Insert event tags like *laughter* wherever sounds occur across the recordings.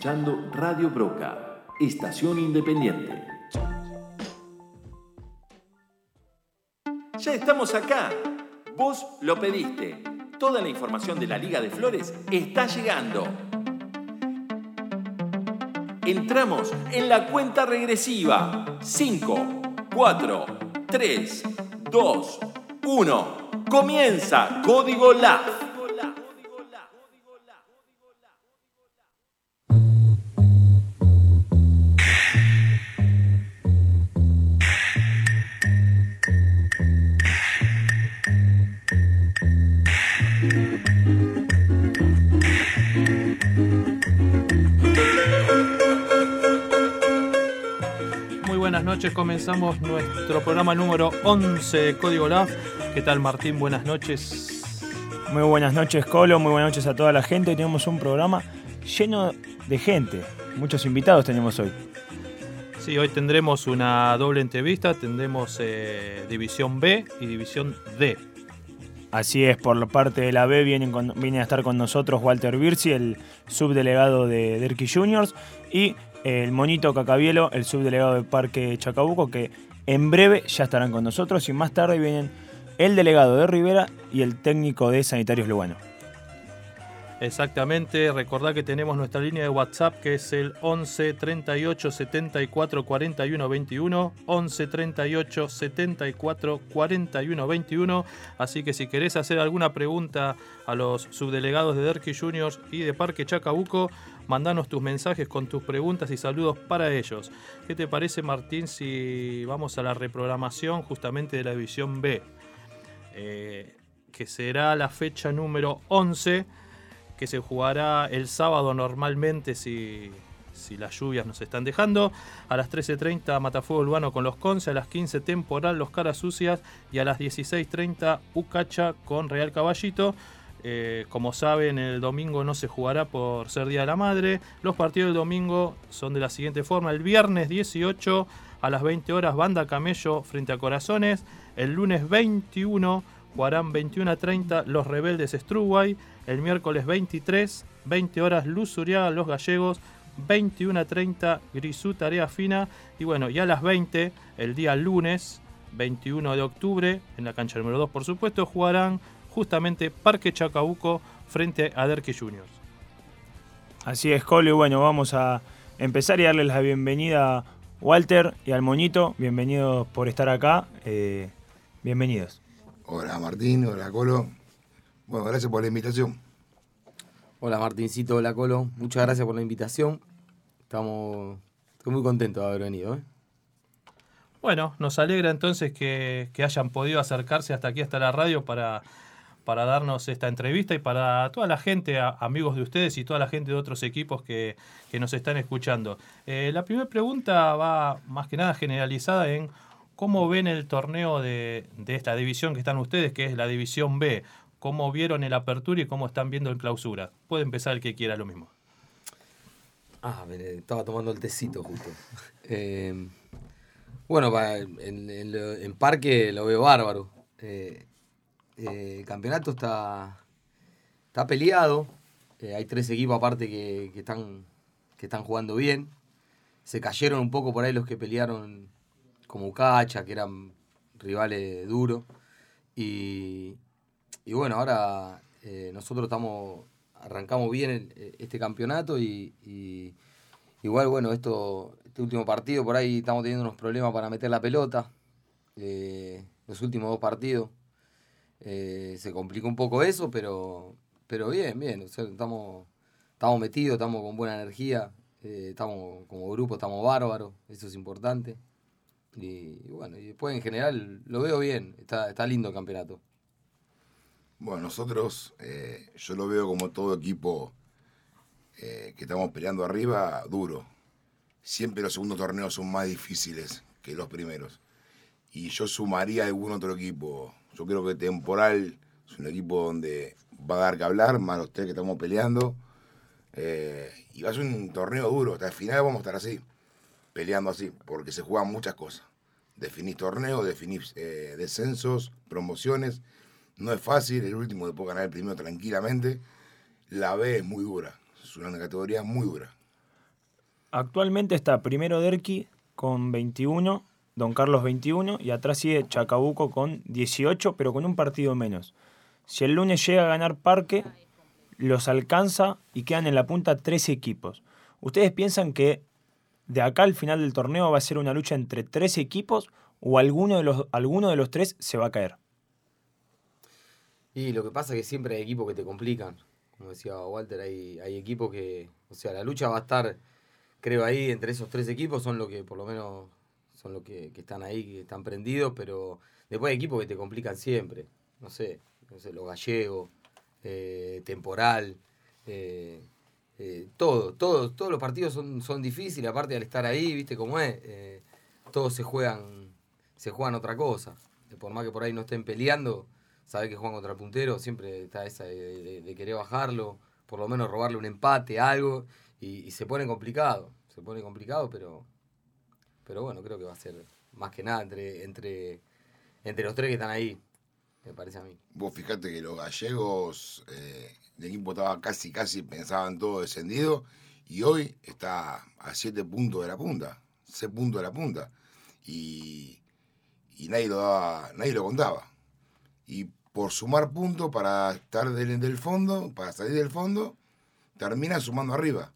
Escuchando Radio Broca, estación independiente. Ya estamos acá. Vos lo pediste. Toda la información de la Liga de Flores está llegando. Entramos en la cuenta regresiva. 5, 4, 3, 2, 1. Comienza Código LAF. Comenzamos nuestro programa número 11 de Código LAF. ¿Qué tal, Martín? Buenas noches. Muy buenas noches, Colo. Muy buenas noches a toda la gente. Tenemos un programa lleno de gente. Muchos invitados tenemos hoy. Sí, hoy tendremos una doble entrevista. Tendremos eh, División B y División D. Así es, por la parte de la B vienen viene a estar con nosotros Walter Birsi, el subdelegado de Derky Juniors, y el monito Cacabielo, el subdelegado del Parque Chacabuco, que en breve ya estarán con nosotros y más tarde vienen el delegado de Rivera y el técnico de Sanitarios Lugano. Exactamente, recordad que tenemos nuestra línea de WhatsApp que es el 11 38 74 41 21, 11 38 74 41 21, así que si querés hacer alguna pregunta a los subdelegados de Derky Juniors y de Parque Chacabuco, mandanos tus mensajes con tus preguntas y saludos para ellos. ¿Qué te parece Martín si vamos a la reprogramación justamente de la división B? Eh, que será la fecha número 11 que se jugará el sábado normalmente si, las lluvias nos están dejando. A las 13.30 Matafuego Urbano con los Conce, a las 15 Temporal Los Caras Sucias y a las 16.30 Ucacha con Real Caballito. Eh, como saben, el domingo no se jugará por ser Día de la Madre. Los partidos del domingo son de la siguiente forma. El viernes 18 a las 20 horas Banda Camello frente a Corazones. El lunes 21 jugarán 21 a 30 Los Rebeldes Struway el miércoles 23, 20 horas Luz Uriaga, Los Gallegos, 21 a 30 Grisú Tarea Fina y bueno, ya a las 20, el día lunes 21 de octubre, en la cancha número 2 por supuesto, jugarán justamente Parque Chacabuco frente a Derke Juniors. Así es, Colo, y bueno, vamos a empezar y darles la bienvenida a Walter y al Moñito. Bienvenidos por estar acá. Eh, bienvenidos. Hola Martín, hola Colo. Bueno, gracias por la invitación. Hola Martincito, hola Colo, muchas gracias por la invitación. Estamos estoy muy contentos de haber venido. ¿eh? Bueno, nos alegra entonces que, hayan podido acercarse hasta aquí, hasta la radio, para, para darnos esta entrevista y para toda la gente, amigos de ustedes y toda la gente de otros equipos que, nos están escuchando. Eh, la primera pregunta va más que nada generalizada en cómo ven el torneo de, de esta división que están ustedes, que es la división B cómo vieron el apertura y cómo están viendo el clausura. Puede empezar el que quiera lo mismo. Ah, estaba tomando el tecito justo. *laughs* Eh, bueno, en, parque lo veo bárbaro. Eh, eh, el campeonato está, está peleado. hay tres equipos aparte que, están, que están jugando bien. Se cayeron un poco por ahí los que pelearon como Cacha, que eran rivales duros. Y, y bueno, ahora eh, nosotros estamos arrancamos bien eh, este campeonato y, igual, bueno, esto, este último partido por ahí estamos teniendo unos problemas para meter la pelota. Eh, los últimos dos partidos se complicó un poco eso, pero, pero bien, bien. estamos, estamos metidos, estamos con buena energía, estamos como grupo, estamos bárbaros, eso es importante. Y, bueno, y después en general lo veo bien, está, está lindo el campeonato. Bueno, nosotros, eh, yo lo veo como todo equipo eh, que estamos peleando arriba, duro. Siempre los segundos torneos son más difíciles que los primeros. Y yo sumaría algún otro equipo. Yo creo que Temporal es un equipo donde va a dar que hablar, más los tres que estamos peleando. Eh, y va a ser un torneo duro. Hasta el final vamos a estar así, peleando así, porque se juegan muchas cosas. Definís torneos, definís descensos, promociones no es fácil, el último puede ganar el primero tranquilamente. La B es muy dura. Es una categoría muy dura. Actualmente está primero Derqui con 21, Don Carlos 21 y atrás sigue Chacabuco con 18, pero con un partido menos. Si el lunes llega a ganar Parque, los alcanza y quedan en la punta tres equipos. ¿Ustedes piensan que de acá al final del torneo va a ser una lucha entre tres equipos o alguno de los, alguno de los tres se va a caer? Y lo que pasa es que siempre hay equipos que te complican. Como decía Walter, hay, hay equipos que. O sea, la lucha va a estar, creo, ahí entre esos tres equipos, son los que por lo menos son los que, que están ahí, que están prendidos, pero después hay equipos que te complican siempre. No sé, no sé los gallegos, eh, temporal. Eh, eh, todo, todo, todos los partidos son, son difíciles, aparte al estar ahí, viste cómo es, eh, todos se juegan, se juegan otra cosa. Por más que por ahí no estén peleando, saber que juegan contra el puntero, siempre está esa de, querer bajarlo, por lo menos robarle un empate, algo, y se pone complicado, se pone complicado, pero, pero bueno, creo que va a ser más que nada entre, entre, entre los tres que están ahí, me parece a mí. Vos fijate que los gallegos, eh, el equipo estaba casi, casi, pensaban todo descendido, y hoy está a 7 puntos de la punta, 6 puntos de la punta, y, nadie lo daba, nadie lo contaba. Y por sumar puntos para estar del, del fondo, para salir del fondo, termina sumando arriba.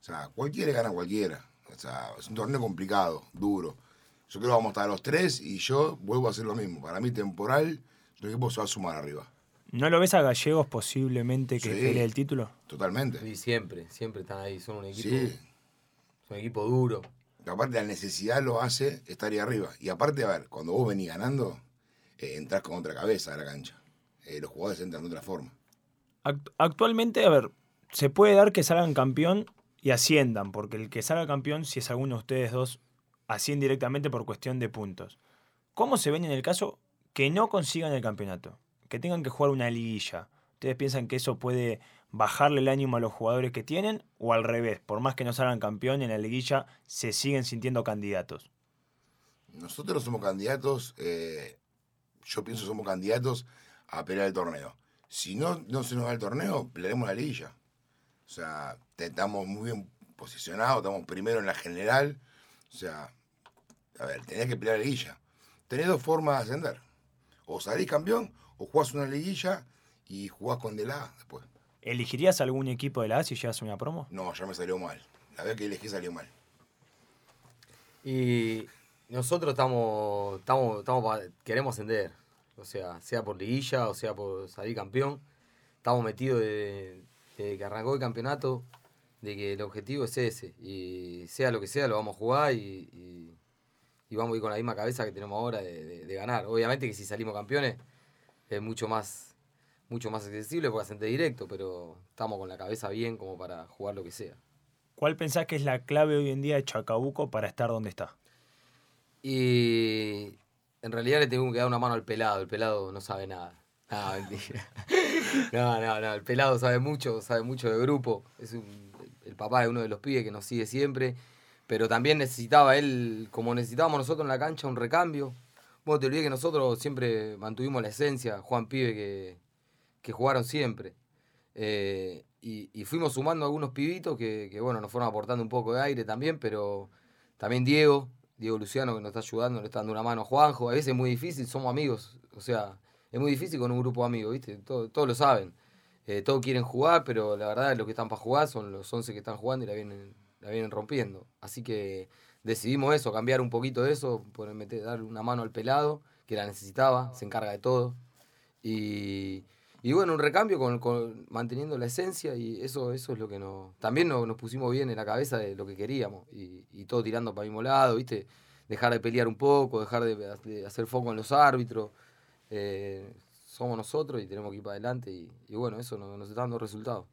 O sea, cualquiera gana cualquiera. O sea, es un torneo complicado, duro. Yo creo que vamos a estar los tres y yo vuelvo a hacer lo mismo. Para mí, temporal, el equipo se va a sumar arriba. ¿No lo ves a Gallegos posiblemente que Sí. pelee el título? Totalmente. Y siempre, siempre están ahí, son un equipo, Sí. son un equipo duro. Aparte, la necesidad lo hace estar ahí arriba. Y aparte, a ver, cuando vos venís ganando, eh, entras con otra cabeza a la cancha. Eh, los jugadores entran de otra forma. Act- Actualmente, a ver, se puede dar que salgan campeón y asciendan, porque el que salga campeón, si es alguno de ustedes dos, asciende directamente por cuestión de puntos. ¿Cómo se ven en el caso que no consigan el campeonato? Que tengan que jugar una liguilla. ¿Ustedes piensan que eso puede bajarle el ánimo a los jugadores que tienen? ¿O al revés, por más que no salgan campeón en la liguilla, se siguen sintiendo candidatos? Nosotros somos candidatos, eh, yo pienso somos candidatos a pelear el torneo. Si no, no se nos da el torneo, pelearemos la liguilla. O sea, te- estamos muy bien posicionados, estamos primero en la general. O sea, a ver, tenés que pelear la liguilla. Tenés dos formas de ascender. O salís campeón, o jugás una liguilla y jugás con de la A después. ¿Elegirías algún equipo de la A si llegas a una promo? No, ya me salió mal. La vez que elegí salió mal. Y nosotros estamos, estamos, estamos pa- queremos ascender. O sea, sea por liguilla o sea por salir campeón. Estamos metidos de- desde que arrancó el campeonato, de que el objetivo es ese. Y sea lo que sea, lo vamos a jugar y, y- y vamos a ir con la misma cabeza que tenemos ahora de, de- de ganar. Obviamente que si salimos campeones es mucho más, mucho más accesible porque ascender directo, pero estamos con la cabeza bien como para jugar lo que sea. ¿Cuál pensás que es la clave hoy en día de Chacabuco para estar donde está? Y en realidad le tengo que dar una mano al pelado. El pelado no sabe nada. No, mentira. *laughs* No, no, no. El pelado sabe mucho, sabe mucho de grupo. Es un- el papá de uno de los pibes que nos sigue siempre. Pero también necesitaba él, como necesitábamos nosotros en la cancha, un recambio. Vos te olvidé que nosotros siempre mantuvimos la esencia, Juan Pibe, que, que jugaron siempre. Eh, y, y fuimos sumando algunos pibitos que, que, bueno, nos fueron aportando un poco de aire también, pero también Diego, Diego Luciano, que nos está ayudando, le está dando una mano a Juanjo. A veces es muy difícil, somos amigos. O sea, es muy difícil con un grupo de amigos, ¿viste? Todo- todos lo saben. Eh, todos quieren jugar, pero la verdad los que están para jugar son los 11 que están jugando y la vienen, la vienen rompiendo. Así que decidimos eso, cambiar un poquito de eso, poner, meter, dar una mano al pelado, que la necesitaba, se encarga de todo. Y, y bueno, un recambio con, manteniendo la esencia y eso, eso es lo que nos... También nos, nos pusimos bien en la cabeza de lo que queríamos y, y todo tirando para el mismo lado, ¿viste? Dejar de pelear un poco, dejar de, de hacer foco en los árbitros. Eh, somos nosotros y tenemos que ir para adelante y, bueno, eso nos, está dando resultados.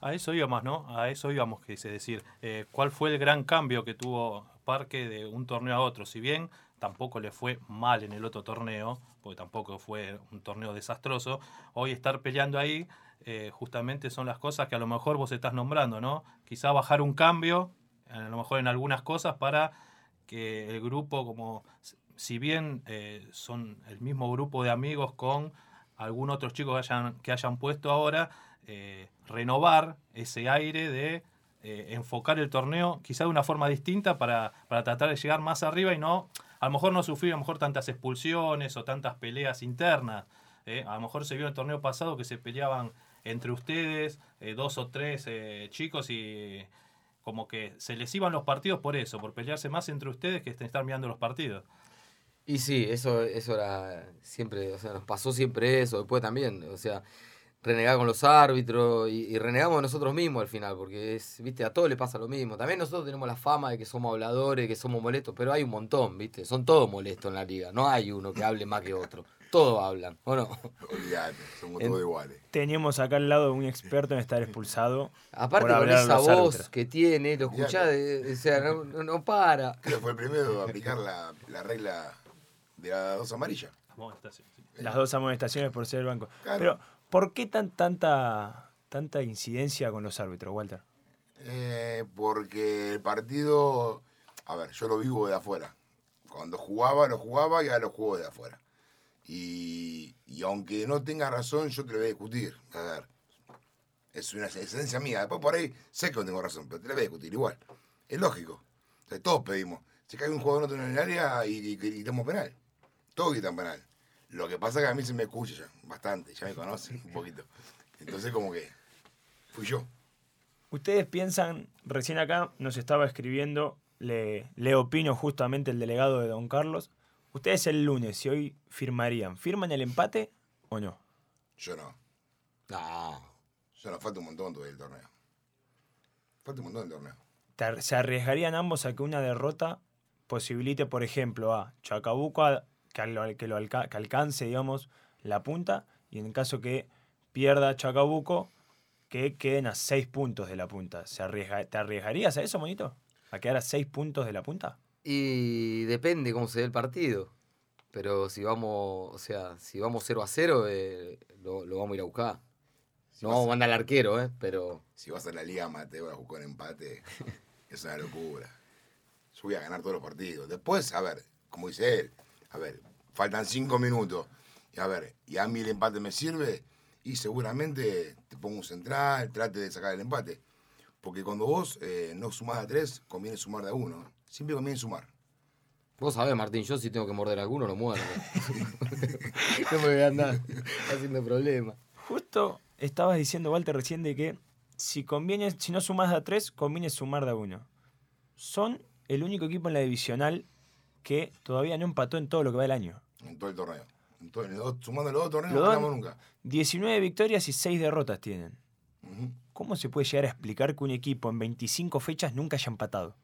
A eso íbamos, ¿no? A eso íbamos, es decir, eh, ¿cuál fue el gran cambio que tuvo Parque de un torneo a otro? Si bien tampoco le fue mal en el otro torneo, porque tampoco fue un torneo desastroso, hoy estar peleando ahí eh, justamente son las cosas que a lo mejor vos estás nombrando, ¿no? Quizá bajar un cambio, a lo mejor en algunas cosas, para que el grupo, como si bien eh, son el mismo grupo de amigos con algún otros chicos que hayan, que hayan puesto ahora, eh, renovar ese aire de eh, enfocar el torneo quizá de una forma distinta para, para tratar de llegar más arriba y no, a lo mejor no sufrir a lo mejor tantas expulsiones o tantas peleas internas. ¿eh? A lo mejor se vio el torneo pasado que se peleaban entre ustedes, dos o tres chicos, y como que se les iban los partidos por eso, por pelearse más entre ustedes que estar mirando los partidos. Y sí, eso, eso era siempre, o sea, nos pasó siempre eso, después también, o sea, renegar con los árbitros y, y, renegamos nosotros mismos al final, porque es, viste, a todos les pasa lo mismo. También nosotros tenemos la fama de que somos habladores, que somos molestos, pero hay un montón, viste, son todos molestos en la liga, no hay uno que hable más que otro. Todos hablan, ¿o no? Olvídate, somos todos iguales. Teníamos acá al lado un experto en estar expulsado. Aparte con esa voz árbitros. que tiene, lo escuchás, o sea, no, no, para. Creo que fue el primero a aplicar la, la regla de las dos amarillas. Las dos amonestaciones por ser el banco. Claro. Pero, ¿por qué tan, tanta, tanta incidencia con los árbitros, Walter? Eh, porque el partido, a ver, yo lo vivo de afuera. Cuando jugaba, lo jugaba y ahora lo juego de afuera. Y, y, aunque no tenga razón, yo te lo voy a discutir. A ver, es una esencia mía. Después por ahí sé que no tengo razón, pero te lo voy a discutir igual. Es lógico. O sea, todos pedimos. Se cae un jugador en el área y, y, y quitamos penal. Todos quitan penal. Lo que pasa es que a mí se me escucha ya, bastante, ya me conocen un poquito. Entonces como que fui yo. Ustedes piensan, recién acá nos estaba escribiendo, le, le opino justamente el delegado de Don Carlos, Ustedes el lunes, si hoy firmarían, ¿firman el empate o no? Yo no. No. Yo no, falta un montón todavía el torneo. Falta un montón el torneo. ¿Se arriesgarían ambos a que una derrota posibilite, por ejemplo, a Chacabuco a, que, lo, que, lo alca, que alcance, digamos, la punta? Y en el caso que pierda Chacabuco, que queden a seis puntos de la punta. ¿Se arriesga, ¿Te arriesgarías a eso, monito? ¿A quedar a seis puntos de la punta? Y depende cómo se dé el partido. Pero si vamos, o sea, si vamos 0 a 0, eh, lo, lo, vamos a ir a buscar. Si no vamos a mandar al arquero, ¿eh? Pero. Si vas a la Liga Mateo a buscar empate, *laughs* es una locura. Yo voy a ganar todos los partidos. Después, a ver, como dice él, a ver, faltan 5 minutos. Y a ver, y a mí el empate me sirve, y seguramente te pongo un central, trate de sacar el empate. Porque cuando vos eh, no sumás a 3, conviene sumar de a 1. Siempre conviene sumar. Vos sabés, Martín, yo si tengo que morder a alguno, lo muerdo. *laughs* *laughs* no me voy a andar haciendo problemas. Justo estabas diciendo, Walter, recién de que si conviene, si no sumas a tres, conviene sumar de a uno. Son el único equipo en la divisional que todavía no empató en todo lo que va del año. En todo el torneo. En dos, sumando los dos torneos, no ganamos nunca. 19 victorias y 6 derrotas tienen. Uh -huh. ¿Cómo se puede llegar a explicar que un equipo en 25 fechas nunca haya empatado?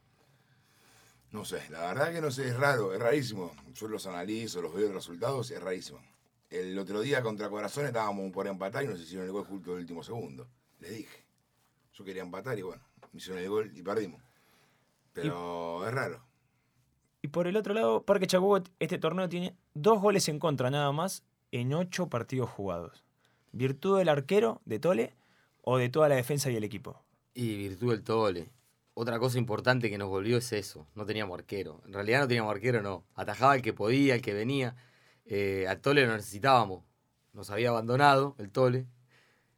No sé, la verdad que no sé, es raro, es rarísimo. Yo los analizo, los veo los resultados, es rarísimo. El otro día contra Corazón estábamos por empatar y nos hicieron el gol justo el último segundo. Les dije. Yo quería empatar y bueno, me hicieron el gol y perdimos. Pero y, es raro. Y por el otro lado, Parque Chacuco, este torneo tiene dos goles en contra nada más en ocho partidos jugados. ¿Virtud del arquero, de Tole, o de toda la defensa y el equipo? Y virtud del Tole otra cosa importante que nos volvió es eso, no teníamos arquero. En realidad no teníamos arquero, no. Atajaba el que podía, el que venía. Eh, al Tole lo necesitábamos. Nos había abandonado el Tole.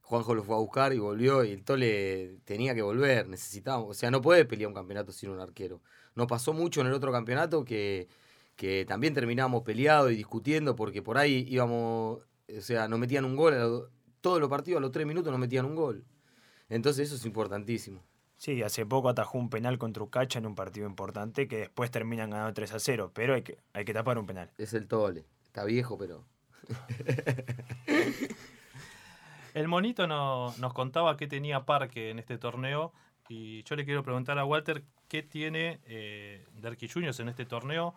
Juanjo lo fue a buscar y volvió y el Tole tenía que volver, necesitábamos. O sea, no puede pelear un campeonato sin un arquero. Nos pasó mucho en el otro campeonato que, que también terminábamos peleados y discutiendo porque por ahí íbamos, o sea, nos metían un gol, todos los partidos a los tres minutos nos metían un gol. Entonces eso es importantísimo. Sí, hace poco atajó un penal contra Ucacha en un partido importante que después terminan ganando 3 a 0, pero hay que, hay que tapar un penal. Es el Tole. Está viejo, pero. *laughs* el monito no, nos contaba qué tenía Parque en este torneo y yo le quiero preguntar a Walter qué tiene eh, Derqui Juniors en este torneo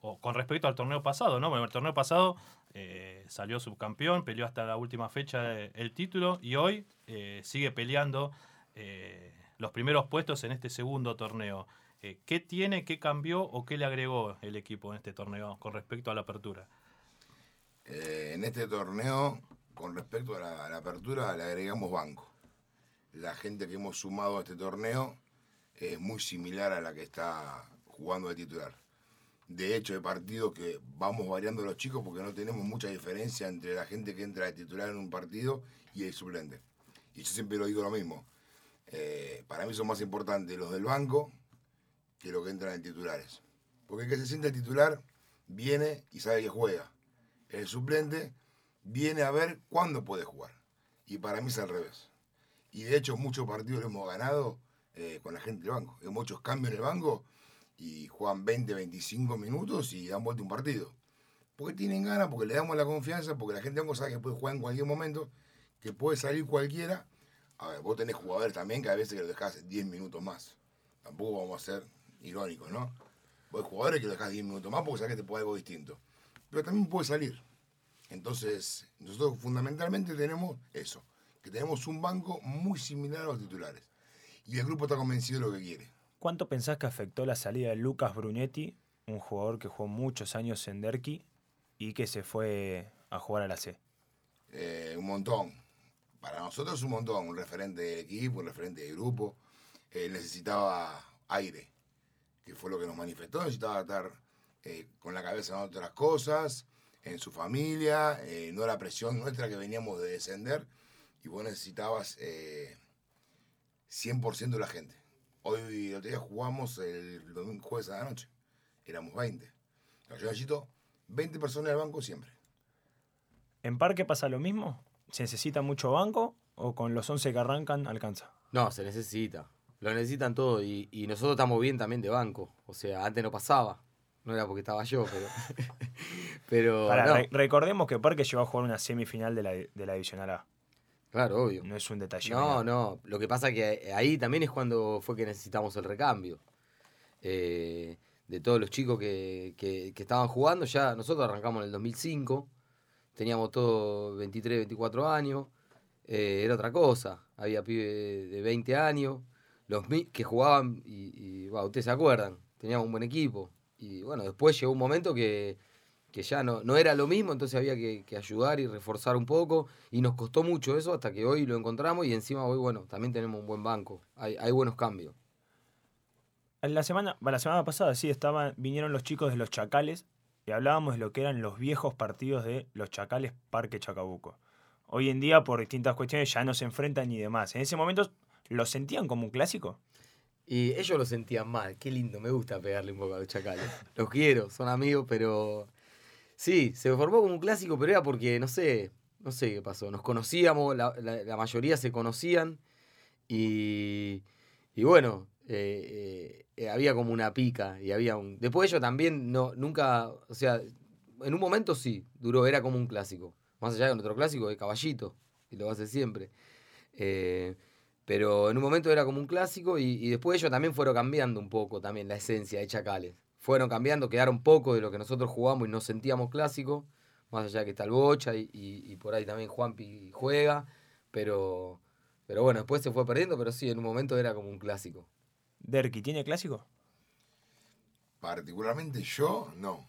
o con respecto al torneo pasado, ¿no? Bueno, el torneo pasado eh, salió subcampeón, peleó hasta la última fecha el título y hoy eh, sigue peleando eh, los primeros puestos en este segundo torneo. Eh, ¿Qué tiene, qué cambió o qué le agregó el equipo en este torneo con respecto a la apertura? Eh, en este torneo, con respecto a la, apertura, le agregamos banco. La gente que hemos sumado a este torneo es muy similar a la que está jugando de titular. De hecho, hay partidos que vamos variando los chicos porque no tenemos mucha diferencia entre la gente que entra de titular en un partido y el suplente. Y yo siempre lo digo lo mismo. Eh, para mí son más importantes los del banco que los que entran en titulares. Porque el que se siente titular viene y sabe que juega. El suplente viene a ver cuándo puede jugar. Y para mí es al revés. Y de hecho muchos partidos lo hemos ganado eh, con la gente del banco. Hay muchos cambios en el banco y juegan 20, 25 minutos y dan vuelta un partido. Porque tienen ganas, porque le damos la confianza, porque la gente del banco sabe que puede jugar en cualquier momento, que puede salir cualquiera. A ver, vos tenés jugadores también que a veces que lo dejás 10 minutos más. Tampoco vamos a ser irónicos, ¿no? Vos jugadores que lo dejás 10 minutos más porque sabés que te puede algo distinto. Pero también puede salir. Entonces, nosotros fundamentalmente tenemos eso, que tenemos un banco muy similar a los titulares. Y el grupo está convencido de lo que quiere. ¿Cuánto pensás que afectó la salida de Lucas Brunetti, un jugador que jugó muchos años en Derqui y que se fue a jugar a la C? Eh, un montón. Para nosotros un montón. Un referente del equipo, un referente del grupo. Eh, necesitaba aire, que fue lo que nos manifestó. Necesitaba estar eh, con la cabeza en otras cosas, en su familia, no la presión nuestra que veníamos de descender. Y vos necesitabas 100% de la gente. Hoy, el otro día jugamos el domingo, jueves a la noche. Éramos 20. Yo necesito 20 personas del banco siempre. ¿En Parque pasa lo mismo? ¿Se necesita mucho banco o con los 11 que arrancan alcanza? No, se necesita. Lo necesitan todo y, nosotros estamos bien también de banco. O sea, antes no pasaba. No era porque estaba yo, pero. *laughs* pero recordemos que Parque llegó a jugar una semifinal de la, de la Divisional A. Claro, obvio. No es un detalle. No, no. Lo que pasa es que ahí también es cuando fue que necesitamos el recambio. Eh, de todos los chicos que, que, estaban jugando, ya nosotros arrancamos en el 2005, teníamos todos 23, 24 años, eh, era otra cosa. Había pibes de 20 años, los que jugaban, y, y ustedes se acuerdan, teníamos un buen equipo. Y bueno, después llegó un momento que que ya no, no era lo mismo, entonces había que, ayudar y reforzar un poco. Y nos costó mucho eso hasta que hoy lo encontramos y encima hoy, bueno, también tenemos un buen banco. Hay, buenos cambios. La semana, la semana pasada sí estaban, vinieron los chicos de los Chacales y hablábamos de lo que eran los viejos partidos de los Chacales Parque Chacabuco. Hoy en día, por distintas cuestiones, ya no se enfrentan ni demás. En ese momento, ¿lo sentían como un clásico? Y ellos lo sentían mal. Qué lindo, me gusta pegarle un poco a los Chacales. Los quiero, son amigos, pero Sí, se formó como un clásico, pero era porque, no sé, no sé qué pasó. Nos conocíamos, la, mayoría se conocían y, y bueno, eh, eh, había como una pica y había un... Después de ello también, no, nunca, o sea, en un momento sí, duró, era como un clásico. Más allá de otro clásico, de Caballito, y lo hace siempre. Eh, pero en un momento era como un clásico y, y después de ello también fueron cambiando un poco también la esencia de Chacales fueron cambiando, quedaron poco de lo que nosotros jugamos y nos sentíamos clásicos, más allá de que está el Bocha y, por ahí también Juanpi juega, pero, pero bueno, después se fue perdiendo, pero sí, en un momento era como un clásico. ¿Derki tiene clásico? Particularmente yo, no.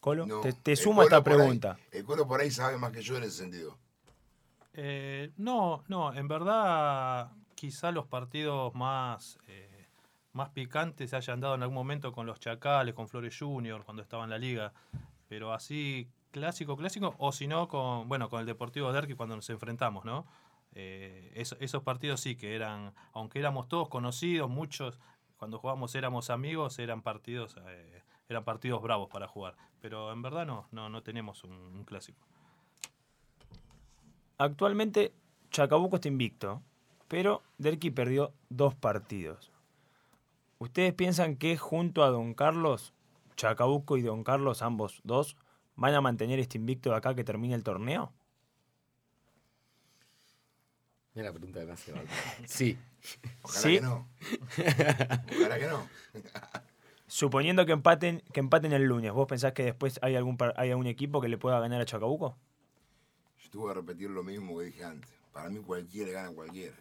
Colo, te, sumo a esta pregunta. el Colo por ahí sabe más que yo en ese sentido. Eh, no, no, en verdad quizá los partidos más... Eh, más picantes se hayan dado en algún momento con los Chacales, con Flores Junior, cuando estaba en la liga. Pero así, clásico, clásico, o si no, con, bueno, con el Deportivo Derqui cuando nos enfrentamos, ¿no? Eh, esos partidos sí que eran, aunque éramos todos conocidos, muchos, cuando jugábamos éramos amigos, eran partidos, eh, eran partidos bravos para jugar. Pero en verdad no, no, no tenemos un, clásico. Actualmente Chacabuco está invicto, pero Derqui perdió dos partidos. ¿Ustedes piensan que junto a Don Carlos, Chacabuco y Don Carlos, ambos dos, van a mantener este invicto de acá que termine el torneo? Mira la pregunta de me Sí. Ojalá ¿Sí? que no. Ojalá que no. Suponiendo que empaten, que empaten el lunes, ¿vos pensás que después hay algún, hay algún equipo que le pueda ganar a Chacabuco? Yo tuve que repetir lo mismo que dije antes. Para mí cualquiera gana a cualquiera.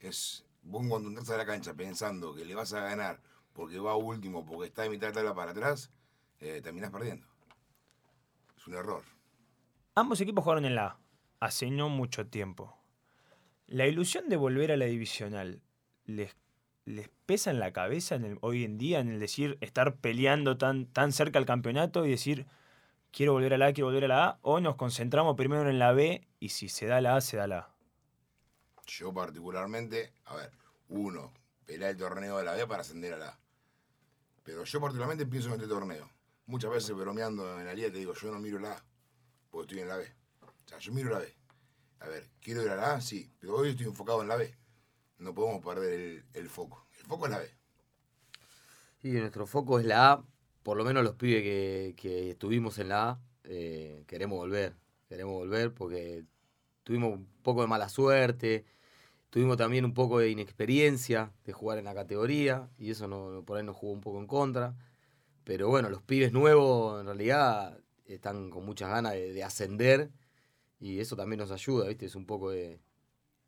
Es vos cuando entras a la cancha pensando que le vas a ganar porque va último, porque está de mitad de tabla para atrás, eh, terminás perdiendo. Es un error. Ambos equipos jugaron en la A, hace no mucho tiempo. ¿La ilusión de volver a la divisional les, les pesa en la cabeza hoy en día en el decir estar peleando tan, tan cerca al campeonato y decir quiero volver a la A, quiero volver a la A? ¿O nos concentramos primero en la B y si se da la A, se da la A? Yo particularmente, a ver, uno, pelear el torneo de la B para ascender a la A. Pero yo particularmente pienso en este torneo. Muchas veces bromeando en la liga te digo, yo no miro la A, porque estoy en la B. O sea, yo miro la B. A ver, quiero ir a la A, sí, pero hoy estoy enfocado en la B. No podemos perder el, el foco. El foco es la B. Y nuestro foco es la A, por lo menos los pibes que, que estuvimos en la A, eh, queremos volver. Queremos volver porque tuvimos un poco de mala suerte, tuvimos también un poco de inexperiencia de jugar en la categoría y eso no, por ahí nos jugó un poco en contra. Pero bueno, los pibes nuevos en realidad están con muchas ganas de, de ascender y eso también nos ayuda, ¿viste? Es un poco de,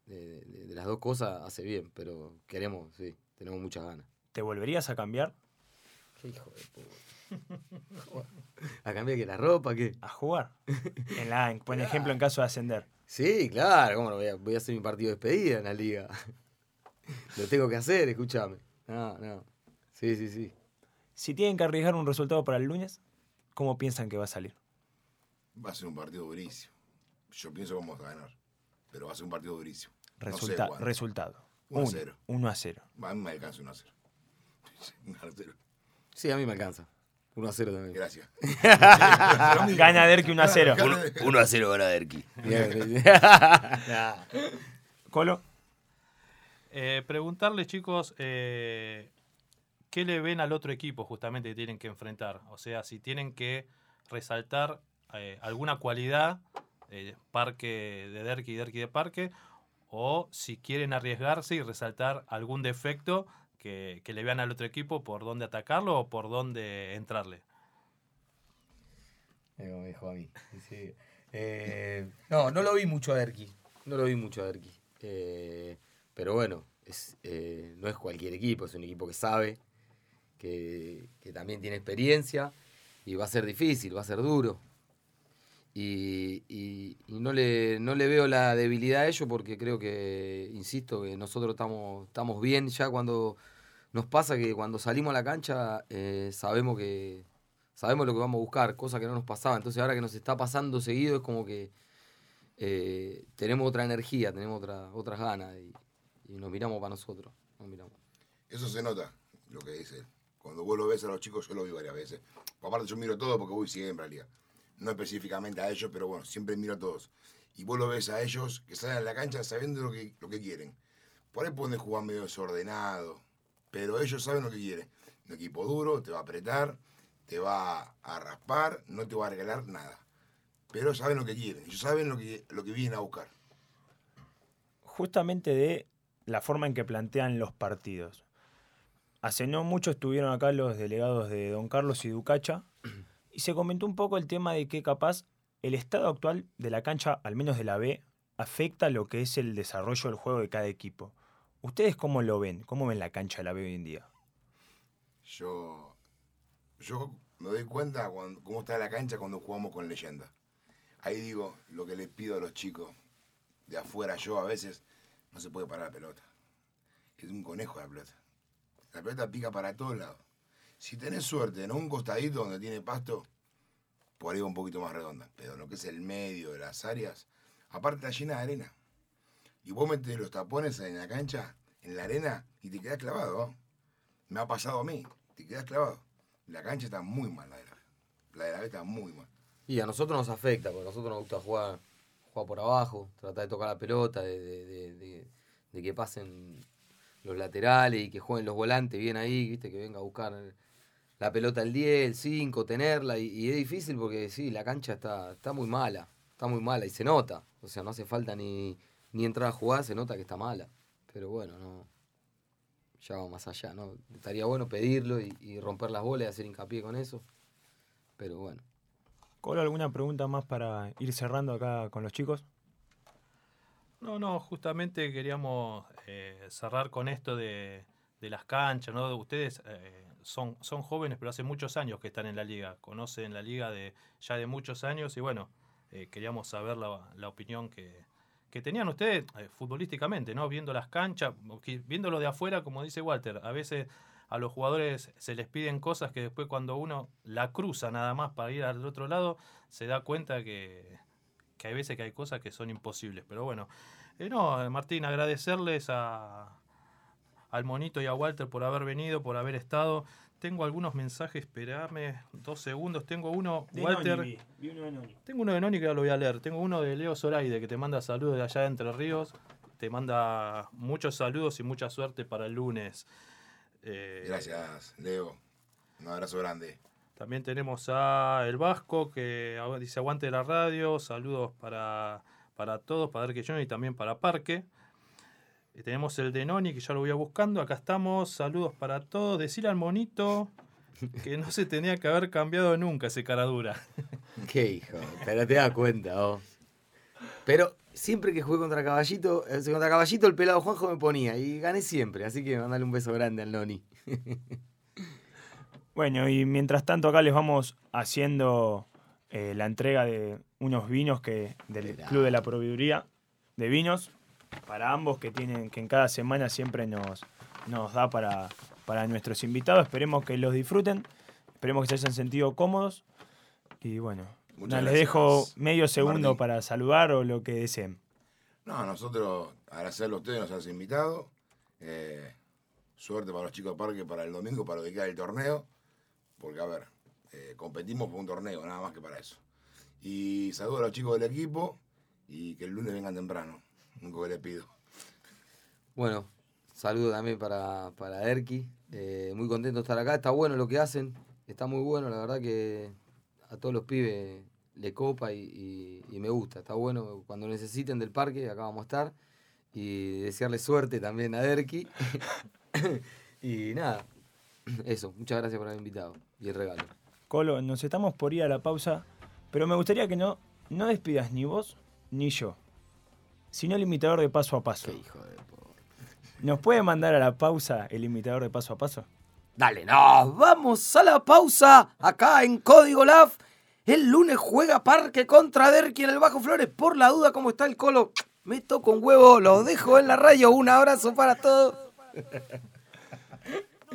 de, las dos cosas, hace bien, pero queremos, sí, tenemos muchas ganas. ¿Te volverías a cambiar? Qué hijo de puta. *laughs* ¿A cambiar que la ropa? ¿Qué? ¿A jugar? *laughs* En la por ejemplo, en caso de ascender. Sí, claro, ¿cómo no voy a, voy a hacer mi partido de despedida en la liga? *laughs* Lo tengo que hacer, escúchame. No, no. Sí, sí, sí. Si tienen que arriesgar un resultado para el lunes, ¿cómo piensan que va a salir? Va a ser un partido durísimo. Yo pienso que vamos a ganar. Pero va a ser un partido durísimo. No sé Resulta- resultado. 1 a Uno- 0. 1 a 0. A mí me alcanza 1 a 0. 1 a 0. Sí, a mí me alcanza. 1 a 0 también. Gracias. *laughs* Gana Derki 1 a 0. 1 a 0 gana Derki. *laughs* *laughs* Colo, Eh, preguntarle, chicos, eh, ¿qué le ven al otro equipo justamente que tienen que enfrentar? O sea, si tienen que resaltar eh, alguna cualidad, eh, Parque de Derki y Derki de Parque, o si quieren arriesgarse y resaltar algún defecto que, que le vean al otro equipo por dónde atacarlo o por dónde entrarle. A. Sí. Eh, no, no lo vi mucho a Derki. No lo vi mucho a Derki. Eh, pero bueno, es, eh, no es cualquier equipo, es un equipo que sabe, que, que también tiene experiencia y va a ser difícil, va a ser duro. Y, y- no, le, no le veo la debilidad a ellos porque creo que, insisto, que nosotros estamos, estamos bien ya cuando nos pasa que cuando salimos a la cancha eh, sabemos que sabemos lo que vamos a buscar, cosa que no nos pasaba. Entonces ahora que nos está pasando seguido es como que eh, tenemos otra energía, tenemos otra, otras ganas y, nos miramos para nosotros. Nos miramos. Eso se nota, lo que dice. Cuando vos lo ves a los chicos, yo lo vi varias veces. Aparte, yo miro todo porque voy siempre al día. No específicamente a ellos, pero bueno, siempre miro a todos. Y vos lo ves a ellos que salen a la cancha sabiendo lo que, lo que quieren. Por ahí pueden jugar medio desordenado, pero ellos saben lo que quieren. Un equipo duro, te va a apretar, te va a raspar, no te va a regalar nada. Pero saben lo que quieren, ellos saben lo que, lo que vienen a buscar. justamente de la forma en que plantean los partidos. Hace no mucho estuvieron acá los delegados de Don Carlos y Ducacha y se comentó un poco el tema de que capaz el estado actual de la cancha, al menos de la B, afecta lo que es el desarrollo del juego de cada equipo. ¿Ustedes cómo lo ven? ¿Cómo ven la cancha de la B hoy en día? Yo, yo me doy cuenta cómo está la cancha cuando jugamos con leyenda. Ahí digo lo que les pido a los chicos de afuera. Yo a veces no se puede parar la pelota. Es un conejo la pelota. La pelota pica para todos lados. Si tenés suerte en un costadito donde tiene pasto, por ahí va un poquito más redonda. Pero lo que es el medio de las áreas, aparte está llena de arena. Y vos metés los tapones en la cancha, en la arena, y te quedás clavado. Me ha pasado a mí, te quedás clavado. La cancha está muy mal, la de la B. La de la B está muy mal. Y a nosotros nos afecta, porque a nosotros nos gusta jugar, jugar por abajo, tratar de tocar la pelota, de- de- de- de que pasen los laterales y que jueguen los volantes bien ahí, viste, que venga a buscar la pelota el 10, el 5, tenerla. Y, y es difícil porque sí, la cancha está, está muy mala, está muy mala y se nota. O sea, no hace falta ni, ni entrar a jugar, se nota que está mala. Pero bueno, no. Ya va más allá, ¿no? Estaría bueno pedirlo y, y romper las bolas y hacer hincapié con eso. Pero bueno. Colo, ¿alguna pregunta más para ir cerrando acá con los chicos? No, no, justamente queríamos eh, cerrar con esto de, de las canchas, ¿no? Ustedes eh, son, son jóvenes, pero hace muchos años que están en la liga, conocen la liga de ya de muchos años y bueno, eh, queríamos saber la, opinión que, que tenían ustedes eh, futbolísticamente, ¿no? Viendo las canchas, viéndolo de afuera, como dice Walter, a veces a los jugadores se les piden cosas que después cuando uno la cruza nada más para ir al otro lado, se da cuenta que, que hay veces que hay cosas que son imposibles. Pero bueno, Eh, no, Martín, agradecerles a, al Monito y a Walter por haber venido, por haber estado. Tengo algunos mensajes, esperame dos segundos. Tengo uno, De Walter. Noni vi, vi uno de Noni. Tengo uno de Noni que ya lo voy a leer. Tengo uno de Leo Zoraide que te manda saludos de allá de Entre Ríos. Te manda muchos saludos y mucha suerte para el lunes. Eh, Gracias, Leo. Un abrazo grande. También tenemos a El Vasco que dice aguante la radio. Saludos para, para todos, para John y también para Parque. Tenemos el de Noni que ya lo voy a buscando. Acá estamos. Saludos para todos. Decir al monito *laughs* que no se tenía que haber cambiado nunca ese cara dura. *laughs* Qué hijo, pero te das cuenta, vos. Pero siempre que jugué contra Caballito, eh, contra Caballito el pelado Juanjo me ponía y gané siempre, así que mandale un beso grande al Noni. *laughs* Bueno, y mientras tanto acá les vamos haciendo eh, la entrega de unos vinos que del. Club de la Proveeduría de Vinos para ambos que tienen que en cada semana siempre nos, nos da para, para nuestros invitados. Esperemos que los disfruten, esperemos que se hayan sentido cómodos y bueno, nada, les dejo medio segundo Martín. para saludar o lo que deseen. No, nosotros agradecerle a ustedes, nos has invitado. Eh, suerte para los chicos de parque para el domingo, para lo que queda del torneo. Porque, a ver, eh, competimos por un torneo, nada más que para eso. Y saludo a los chicos del equipo y que el lunes vengan temprano. Nunca que les pido. Bueno, saludo también para, para Erki. eh, muy contento de estar acá. Está bueno lo que hacen. Está muy bueno, la verdad que a todos los pibes le copa y, y- y me gusta. Está bueno. Cuando necesiten del parque, acá vamos a estar. Y desearle suerte también a Erki. *laughs* y nada, eso. Muchas gracias por haber invitado. Y el regalo. Colo, nos estamos por ir a la pausa, pero me gustaría que no, no despidas ni vos ni yo, sino el imitador de paso a paso. Qué hijo de... ¿Nos puede mandar a la pausa el imitador de paso a paso? Dale, nos vamos a la pausa acá en Código LAF. El lunes juega Parque contra Derqui en el Bajo Flores. Por la duda, ¿cómo está el colo? Me toco un huevo, los dejo en la radio. Un abrazo para todos. No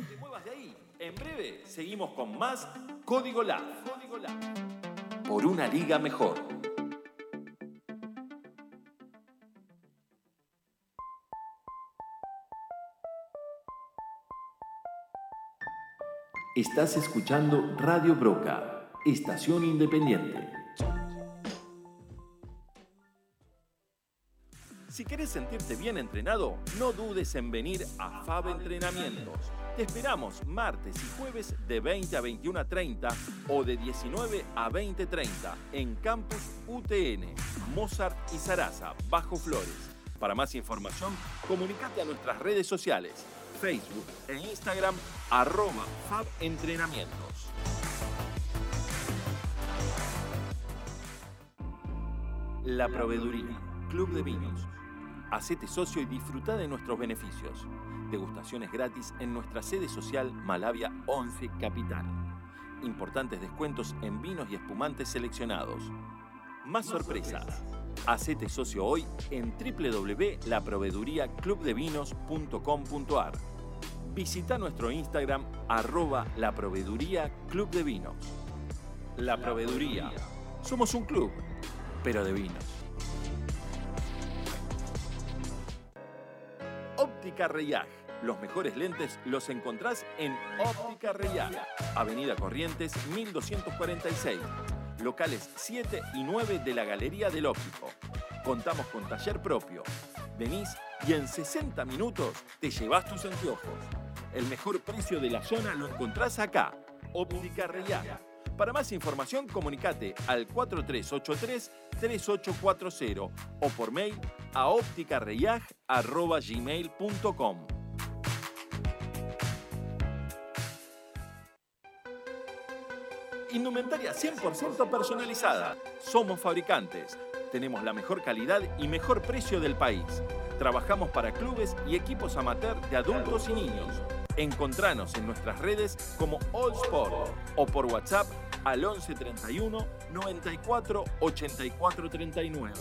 te muevas de ahí. En breve seguimos con más Código Lab. Por una liga mejor. Estás escuchando Radio Broca, estación independiente. Si querés sentirte bien entrenado, no dudes en venir a Fab Entrenamientos. Te esperamos martes y jueves de 20 a 21.30 o de 19 a 20.30 en Campus UTN, Mozart y Sarasa, Bajo Flores. Para más información, comunícate a nuestras redes sociales, Facebook e Instagram, arroba Fab Entrenamientos. La Proveeduría, Club de Vinos. Hacete socio y disfruta de nuestros beneficios. Degustaciones gratis en nuestra sede social Malavia 11 Capital. Importantes descuentos en vinos y espumantes seleccionados. Más sorpresas. Hacete socio hoy en www.laproveduriaclubdevinos.com.ar. Visita nuestro Instagram arroba la proveeduría Club de Vinos. La Proveeduría. Somos un club, pero de vinos. Óptica Reyag. Los mejores lentes los encontrás en Óptica Reyag. Avenida Corrientes 1246. Locales 7 y 9 de la Galería del Óptico. Contamos con taller propio. Venís y en 60 minutos te llevas tus anteojos. El mejor precio de la zona lo encontrás acá. Óptica Reyag. Para más información, comunicate al 4383-3840 o por mail a opticarreyag.gmail.com. Indumentaria 100% personalizada. Somos fabricantes. Tenemos la mejor calidad y mejor precio del país. Trabajamos para clubes y equipos amateur de adultos y niños. Encontranos en nuestras redes como All Sport o por WhatsApp al 11 31 94 84 39.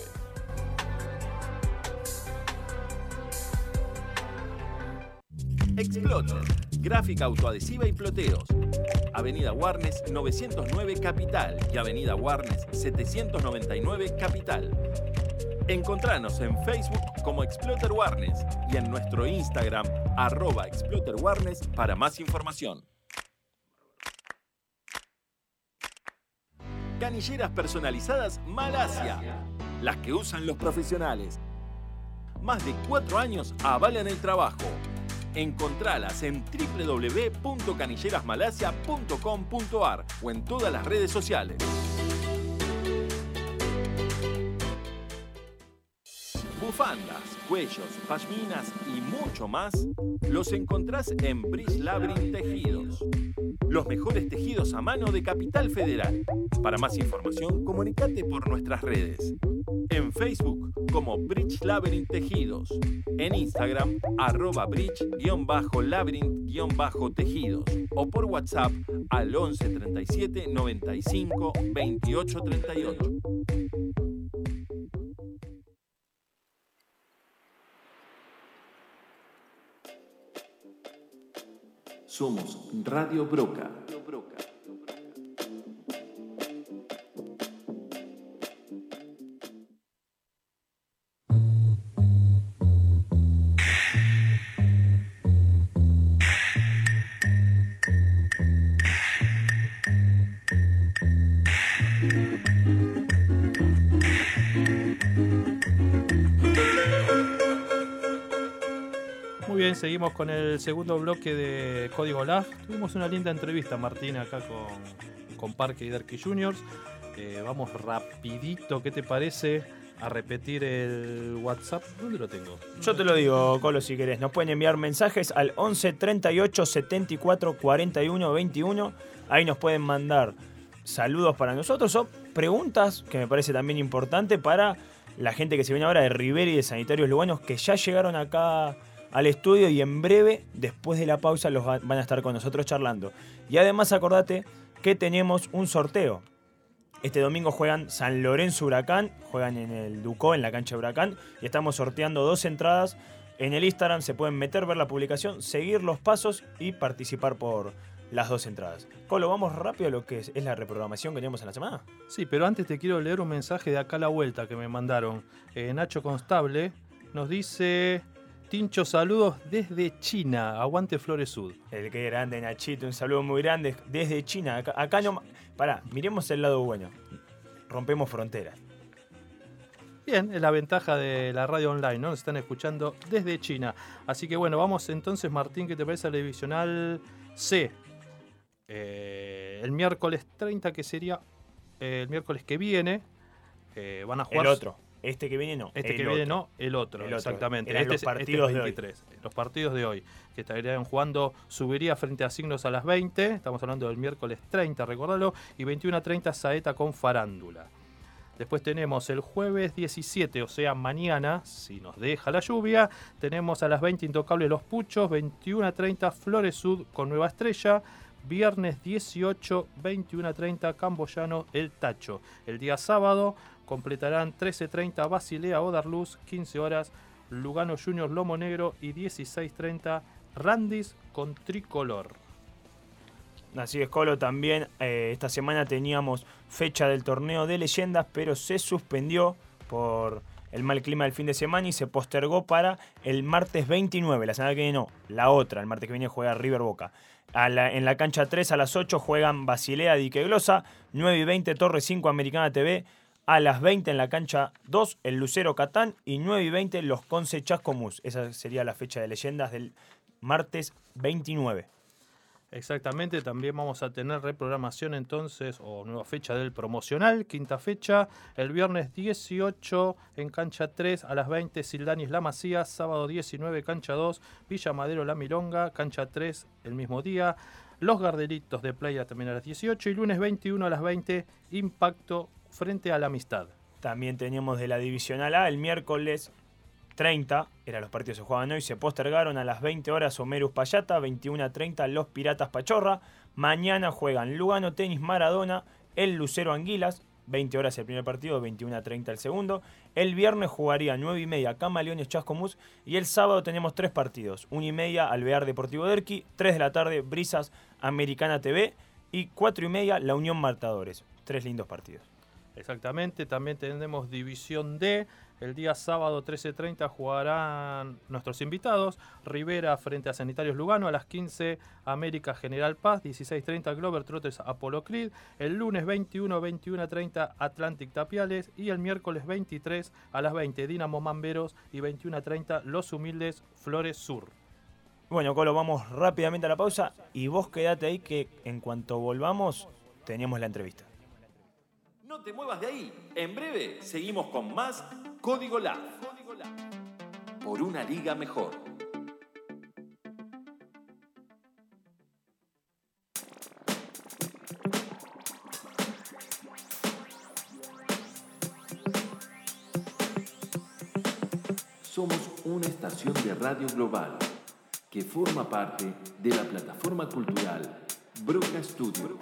Exploter, gráfica autoadhesiva y ploteos. Avenida Warnes 909 Capital y Avenida Warnes 799 Capital. Encontranos en Facebook como Exploter Warnes y en nuestro Instagram, arroba Exploter Warnes, para más información. Canilleras personalizadas Malasia, las que usan los profesionales. Más de cuatro años avalan el trabajo. Encontralas en www.canillerasmalasia.com.ar o en todas las redes sociales. Bufandas, cuellos, pashminas y mucho más los encontrás en Bridge Labyrinth Tejidos. Los mejores tejidos a mano de Capital Federal. Para más información, comunicate por nuestras redes. En Facebook como Bridge Labyrinth Tejidos. En Instagram arroba bridge-labyrinth-tejidos. O por WhatsApp al 11 37 95 28 38. Somos Radio Broca. Seguimos con el segundo bloque de Código LAF. Tuvimos una linda entrevista, Martín, acá con, con Parque y Derky Juniors. Eh, vamos rapidito, ¿qué te parece? A repetir el WhatsApp. ¿Dónde lo tengo? Yo te lo digo, Colo, si querés. Nos pueden enviar mensajes al 11 38 74 41 21. Ahí nos pueden mandar saludos para nosotros o preguntas, que me parece también importante para la gente que se viene ahora de Rivera y de Sanitarios Luganos, que ya llegaron acá al estudio y en breve, después de la pausa, los va- van a estar con nosotros charlando. Y además acordate que tenemos un sorteo. Este domingo juegan San Lorenzo Huracán, juegan en el Ducó, en la cancha de Huracán, y estamos sorteando dos entradas. En el Instagram se pueden meter, ver la publicación, seguir los pasos y participar por las dos entradas. Colo, vamos rápido a lo que es, es la reprogramación que tenemos en la semana. Sí, pero antes te quiero leer un mensaje de acá a la vuelta que me mandaron. Eh, Nacho Constable nos dice: Tincho, saludos desde China. Aguante Flores Sud. El que grande, Nachito, un saludo muy grande desde China. Acá, acá no. Pará, miremos el lado bueno. Rompemos fronteras. Bien, es la ventaja de la radio online, ¿no? Nos están escuchando desde China. Así que bueno, vamos entonces, Martín, ¿qué te parece la divisional C? Eh, el miércoles 30, que sería eh, el miércoles que viene, eh, van a jugar. El otro. Este que viene no. Este que viene otro. no, el otro, El exactamente. Este los es- este es partidos de hoy. 23. Los partidos de hoy, que estarían jugando, subiría frente a Signos a las 20, estamos hablando del miércoles 30, recordalo, y 21 a 30 Saeta con Farándula. Después tenemos el jueves 17, o sea, mañana, si nos deja la lluvia, tenemos a las 20 Intocables Los Puchos, 21 a 30 Flores Sud con Nueva Estrella, viernes 18, 21 a 30 Camboyano El Tacho. El día sábado completarán 13.30 Basilea Odarluz, 15 horas Lugano Juniors Lomo Negro y 16.30 Randis con Tricolor. Así es, Colo, también eh, esta semana teníamos fecha del torneo de leyendas, pero se suspendió por el mal clima del fin de semana y se postergó para el martes 29. La semana que viene no, la otra, el martes que viene juega River Boca. En la cancha 3 a las 8 juegan Basilea Dique Glosa, 9 y 20 Torre 5 Americana TV. A las 20 en la cancha 2 el Lucero Catán y 9 y 20 los Conce Chascomús. Esa sería la fecha de leyendas del martes 29. Exactamente, también vamos a tener reprogramación entonces, o nueva fecha del promocional, quinta fecha, el viernes 18 en cancha 3 a las 20 Sildanis La Macía, sábado 19 cancha 2 Villa Madero La Milonga, cancha 3 el mismo día, Los Gardelitos de Playa también a las 18 y lunes 21 a las 20 Impacto frente a la Amistad. También teníamos de la Divisional A el miércoles 30, eran los partidos que se jugaban hoy, se postergaron a las 20 horas Homerus Payata, 21 a 30 los Piratas Pachorra. Mañana juegan Lugano Tenis Maradona, el Lucero Anguilas, 20 horas el primer partido, 21 a 30 el segundo. El viernes jugaría 9 y media Camaleones Chascomús y el sábado tenemos tres partidos, 1 y media Alvear Deportivo Derqui, 3 de la tarde Brisas Americana TV y 4 y media La Unión Martadores. Tres lindos partidos. Exactamente, también tenemos División D. El día sábado 13.30 jugarán nuestros invitados. Rivera frente a Sanitarios Lugano a las 15, América General Paz, 16.30 Glover Trotters Apolo Creed. El lunes 21, 21.30 Atlantic Tapiales y el miércoles 23 a las 20 Dinamo Mamberos y 21.30 Los Humildes Flores Sur. Bueno, Colo, vamos rápidamente a la pausa y vos quedate ahí que en cuanto volvamos teníamos la entrevista. No te muevas de ahí. En breve seguimos con más Código Lab. Por una liga mejor. Somos una estación de radio global que forma parte de la plataforma cultural Broca Studio.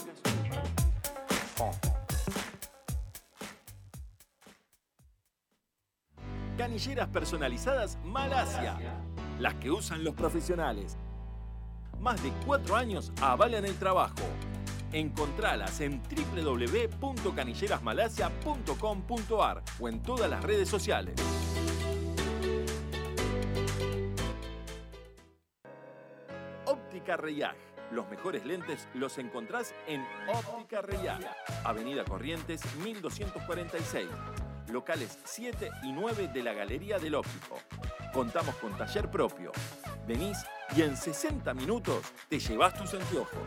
Canilleras personalizadas Malasia, las que usan los profesionales. Más de cuatro años avalan el trabajo. Encontralas en www.canillerasmalasia.com.ar o en todas las redes sociales. Óptica Reyag. Los mejores lentes los encontrás en Óptica Reyag. Avenida Corrientes 1246. Locales 7 y 9 de la Galería del Óptico. Contamos con taller propio. Venís y en 60 minutos te llevas tus anteojos.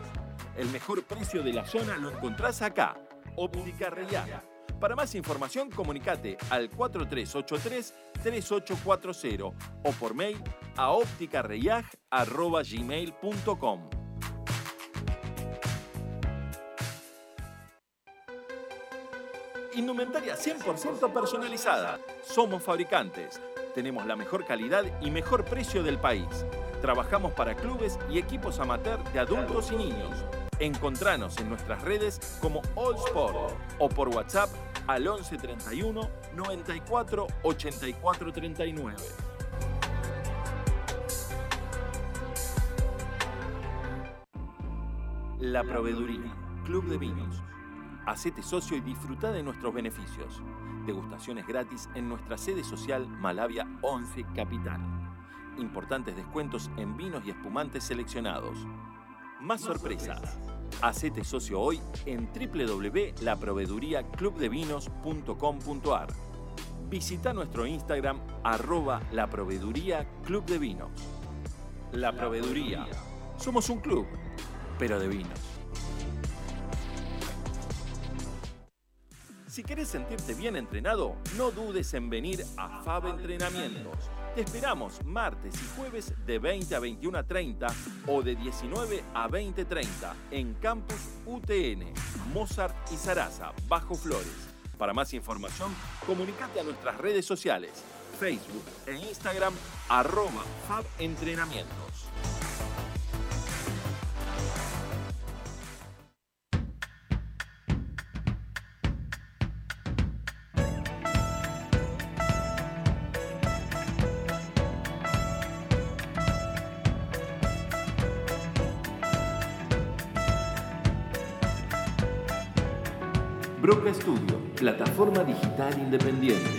El mejor precio de la zona lo encontrás acá. Óptica Reyag. Para más información, comunicate al 4383-3840 o por mail a ópticareyag.gmail.com. Indumentaria 100% personalizada. Somos fabricantes. Tenemos la mejor calidad y mejor precio del país. Trabajamos para clubes y equipos amateur de adultos y niños. Encontranos en nuestras redes como All Sport o por WhatsApp al 11 31 94 84 39. La Proveeduría, Club de Vinos. Hacete socio y disfruta de nuestros beneficios. Degustaciones gratis en nuestra sede social Malavia 11 Capital. Importantes descuentos en vinos y espumantes seleccionados. Más sorpresas. Hacete socio hoy en www.laproveduriaclubdevinos.com.ar. Visita nuestro Instagram arroba la proveeduría Club de Vinos. La Proveeduría. Somos un club, pero de vinos. Si querés sentirte bien entrenado, no dudes en venir a Fab Entrenamientos. Te esperamos martes y jueves de 20 a 21 a 30 o de 19 a 20 30 en Campus UTN, Mozart y Sarasa, Bajo Flores. Para más información, comunícate a nuestras redes sociales, Facebook e Instagram, arroba Fab Broca Studio, plataforma digital independiente.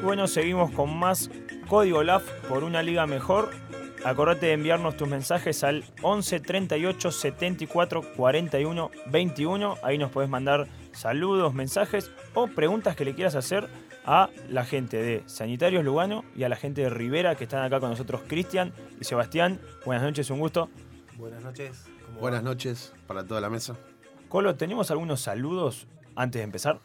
Bueno, seguimos con más Código LAF por una liga mejor. Acordate de enviarnos tus mensajes al 11 38 74 41 21. Ahí nos puedes mandar saludos, mensajes o preguntas que le quieras hacer a la gente de Sanitarios Lugano y a la gente de Rivera que están acá con nosotros, Cristian y Sebastián. Buenas noches, un gusto. Buenas noches. ¿cómo Buenas va? noches para toda la mesa. Colo, ¿tenemos algunos saludos antes de empezar?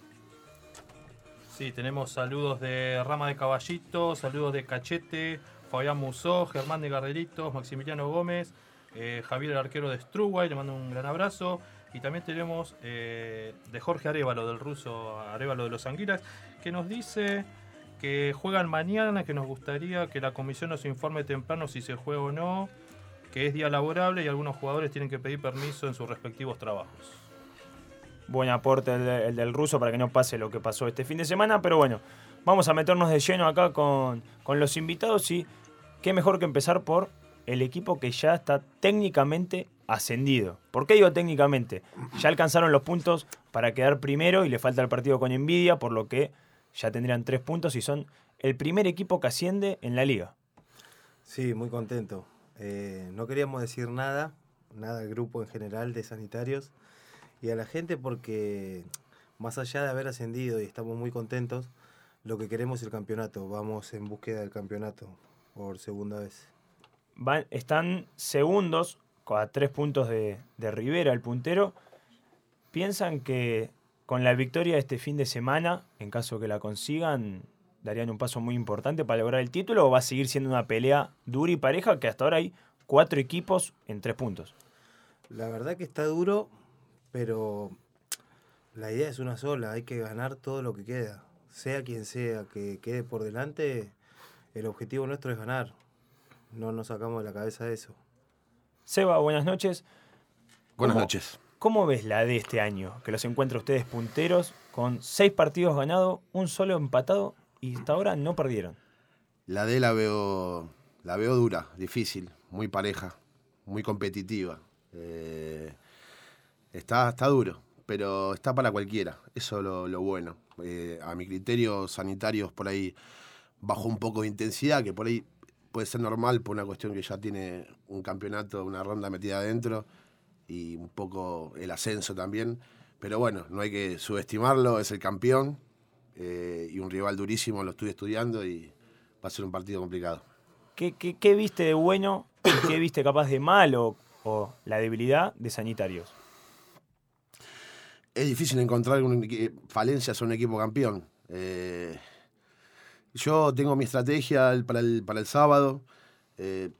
Sí, tenemos saludos de Rama de Caballito, saludos de Cachete, Fabián Musó, Germán de Gardelitos, Maximiliano Gómez, eh, Javier el arquero de Struway, le mando un gran abrazo. Y también tenemos eh, de Jorge Arevalo, del ruso Arevalo de los Anguilas, que nos dice que juegan mañana, que nos gustaría que la comisión nos informe temprano si se juega o no, que es día laborable y algunos jugadores tienen que pedir permiso en sus respectivos trabajos. Buen aporte el, de- el del ruso para que no pase lo que pasó este fin de semana, pero bueno, vamos a meternos de lleno acá con, con los invitados y qué mejor que empezar por el equipo que ya está técnicamente ascendido. ¿Por qué digo técnicamente? Ya alcanzaron los puntos para quedar primero y le falta el partido con Envidia, por lo que ya tendrían tres puntos y son el primer equipo que asciende en la liga. Sí, muy contento. Eh, no queríamos decir nada, nada al grupo en general de sanitarios y a la gente porque más allá de haber ascendido y estamos muy contentos, lo que queremos es el campeonato. Vamos en búsqueda del campeonato por segunda vez. Van- están segundos a tres puntos de, de Rivera, el puntero. ¿Piensan que con la victoria de este fin de semana, en caso que la consigan, darían un paso muy importante para lograr el título o va a seguir siendo una pelea dura y pareja que hasta ahora hay cuatro equipos en tres puntos? La verdad que está duro, pero la idea es una sola, hay que ganar todo lo que queda. Sea quien sea que quede por delante, el objetivo nuestro es ganar. No nos sacamos de la cabeza eso. Seba, buenas noches. Buenas ¿Cómo- noches. ¿Cómo ves la de este año? Que los encuentra ustedes punteros con seis partidos ganados, un solo empatado y hasta ahora no perdieron. La D la veo, la veo dura, difícil, muy pareja, muy competitiva. Eh, está, está duro, pero está para cualquiera. Eso es lo, lo bueno. Eh, a mi criterio, sanitarios por ahí bajó un poco de intensidad, que por ahí puede ser normal por una cuestión que ya tiene un campeonato, una ronda metida adentro y un poco el ascenso también. Pero bueno, no hay que subestimarlo, es el campeón eh, y un rival durísimo, lo estoy estudiando y va a ser un partido complicado. ¿Qué, qué, qué viste de bueno qué viste capaz de malo o la debilidad de Sanitarios? Es difícil encontrar un, equi- falencias a un equipo campeón. Eh, yo tengo mi estrategia para el, para el sábado. Eh,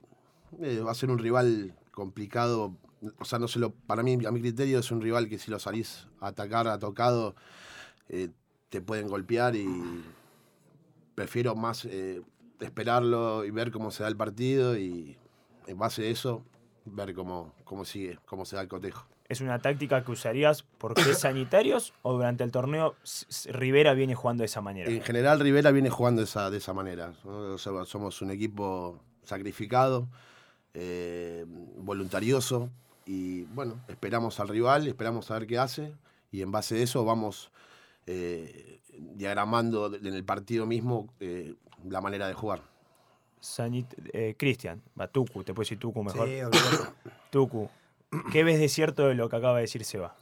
eh, va a ser un rival complicado. O sea, no se lo, para mí, a mi criterio, es un rival que si lo salís a atacar a tocado, eh, te pueden golpear y prefiero más eh, esperarlo y ver cómo se da el partido y en base a eso ver cómo, cómo sigue, cómo se da el cotejo. ¿Es una táctica que usarías porque es Sanitarios o durante el torneo Rivera viene jugando de esa manera? En general, Rivera viene jugando esa, de esa manera. ¿no? O sea, somos un equipo sacrificado, eh, voluntarioso, y bueno, esperamos al rival, esperamos a ver qué hace, y en base a eso vamos eh, diagramando en el partido mismo eh, la manera de jugar. Eh, Cristian, va Tucu, te puedo decir Tucu mejor. Sí. Tucu, ¿qué ves de cierto de lo que acaba de decir Seba?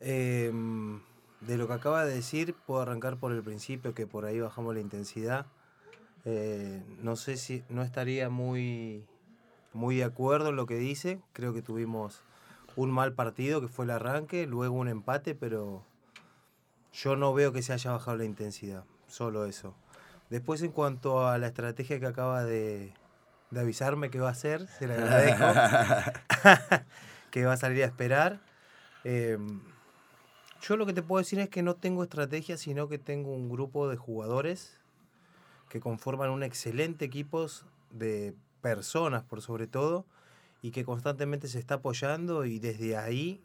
Em, de lo que acaba de decir, puedo arrancar por el principio, que por ahí bajamos la intensidad. Eh, no sé si no estaría muy, muy de acuerdo en lo que dice. Creo que tuvimos un mal partido, que fue el arranque, luego un empate, pero yo no veo que se haya bajado la intensidad. Solo eso. Después, en cuanto a la estrategia que acaba de, de avisarme que va a hacer, se le agradezco. *laughs* que va a salir a esperar. Em, yo lo que te puedo decir es que no tengo estrategia, sino que tengo un grupo de jugadores que conforman un excelente equipo de personas, por sobre todo, y que constantemente se está apoyando y desde ahí,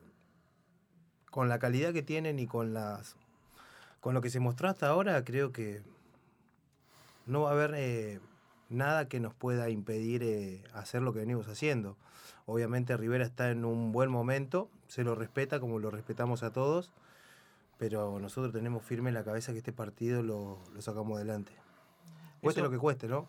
con la calidad que tienen y con las con lo que se mostró hasta ahora, creo que no va a haber eh, nada que nos pueda impedir eh, hacer lo que venimos haciendo. Obviamente Rivera está en un buen momento, se lo respeta como lo respetamos a todos, pero nosotros tenemos firme en la cabeza que este partido lo, lo sacamos adelante. Cueste Eso- lo que cueste, ¿no?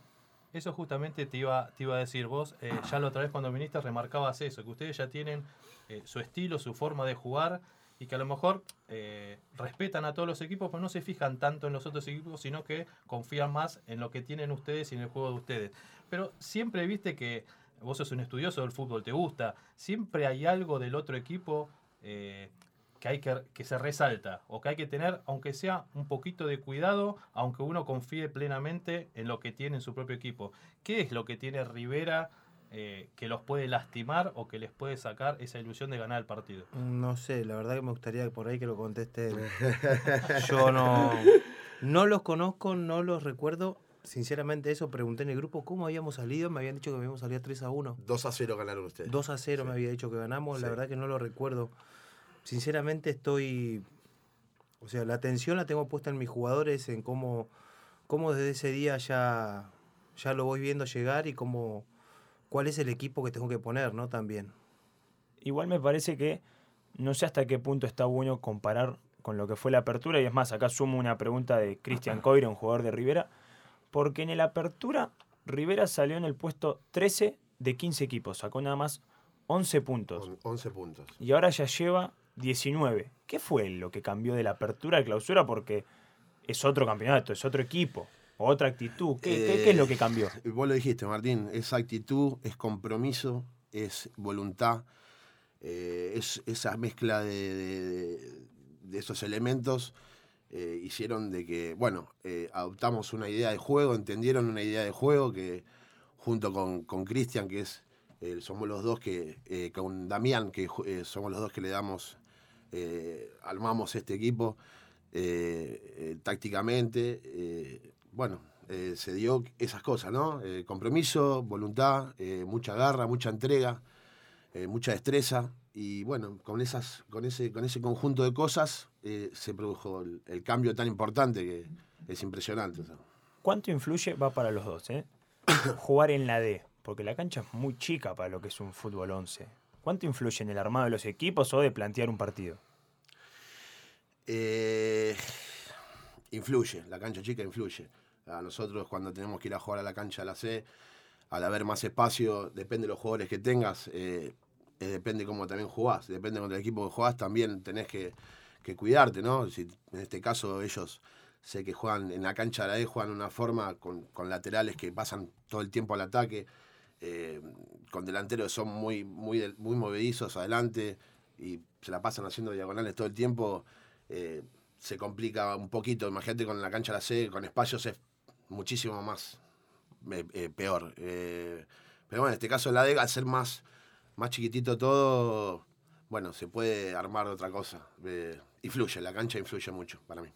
Eso justamente te iba, te iba a decir vos, eh, ya la otra vez cuando viniste remarcabas eso, que ustedes ya tienen eh, su estilo, su forma de jugar y que a lo mejor eh, respetan a todos los equipos, pero no se fijan tanto en los otros equipos, sino que confían más en lo que tienen ustedes y en el juego de ustedes. Pero siempre viste que vos sos un estudioso del fútbol, te gusta, siempre hay algo del otro equipo eh, que hay que, que se resalta o que hay que tener, aunque sea un poquito de cuidado, aunque uno confíe plenamente en lo que tiene en su propio equipo. ¿Qué es lo que tiene Rivera eh, que los puede lastimar o que les puede sacar esa ilusión de ganar el partido? No sé, la verdad que me gustaría por ahí que lo conteste. *laughs* Yo no, No los conozco, no los recuerdo. Sinceramente, eso pregunté en el grupo cómo habíamos salido. Me habían dicho que habíamos salido 3 a 1. 2 a 0 ganaron ustedes. 2 a 0 me había dicho que ganamos. La Sí. verdad que no lo recuerdo. Sinceramente, estoy. O sea, la atención la tengo puesta en mis jugadores, en cómo, cómo desde ese día ya, ya lo voy viendo llegar y cómo, cuál es el equipo que tengo que poner, ¿no? También. Igual me parece que no sé hasta qué punto está bueno comparar con lo que fue la apertura. Y es más, acá sumo una pregunta de Cristian *laughs* Coira, un jugador de Rivera. Porque en la apertura, Rivera salió en el puesto 13 de 15 equipos. Sacó nada más 11 puntos. On- 11 puntos. Y ahora ya lleva 19. ¿Qué fue lo que cambió de la apertura a clausura? Porque es otro campeonato, es otro equipo, otra actitud. ¿Qué, qué- es lo que cambió? Eh, Vos lo dijiste, Martín, es actitud, es compromiso, es voluntad, eh, es esa mezcla de, de- esos elementos eh, hicieron de que, bueno, adoptamos una idea de juego, entendieron una idea de juego que junto con Cristian, que es, somos los dos que, con Damián, que somos los dos que le damos, armamos este equipo tácticamente, bueno, eh, se dio esas cosas, ¿no? Eh, compromiso, voluntad, eh, mucha garra, mucha entrega, mucha destreza. Y bueno, con, esas, con, ese, con ese conjunto de cosas se produjo el, el cambio tan importante que es impresionante. o sea. ¿Cuánto influye? Va para los dos, ¿eh? *coughs* Jugar en la D, porque la cancha es muy chica para lo que es un fútbol 11. ¿Cuánto influye en el armado de los equipos o de plantear un partido? Eh, influye, la cancha chica influye. A nosotros cuando tenemos que ir a jugar a la cancha a la C, al haber más espacio, depende de los jugadores que tengas, eh, eh, depende cómo también jugás, depende contra el equipo que jugás, también tenés que, que cuidarte, ¿no? Si, en este caso ellos sé que juegan en la cancha de la D, juegan una forma con, con laterales que pasan todo el tiempo al ataque, eh, con delanteros son muy, muy, muy movedizos adelante y se la pasan haciendo diagonales todo el tiempo, se complica un poquito. Imagínate con la cancha de la C, con espacios es muchísimo más eh, eh, peor. Eh, pero bueno, en este caso la D, al ser más, más chiquitito todo, bueno, se puede armar otra cosa. Influye, la cancha influye mucho para mí.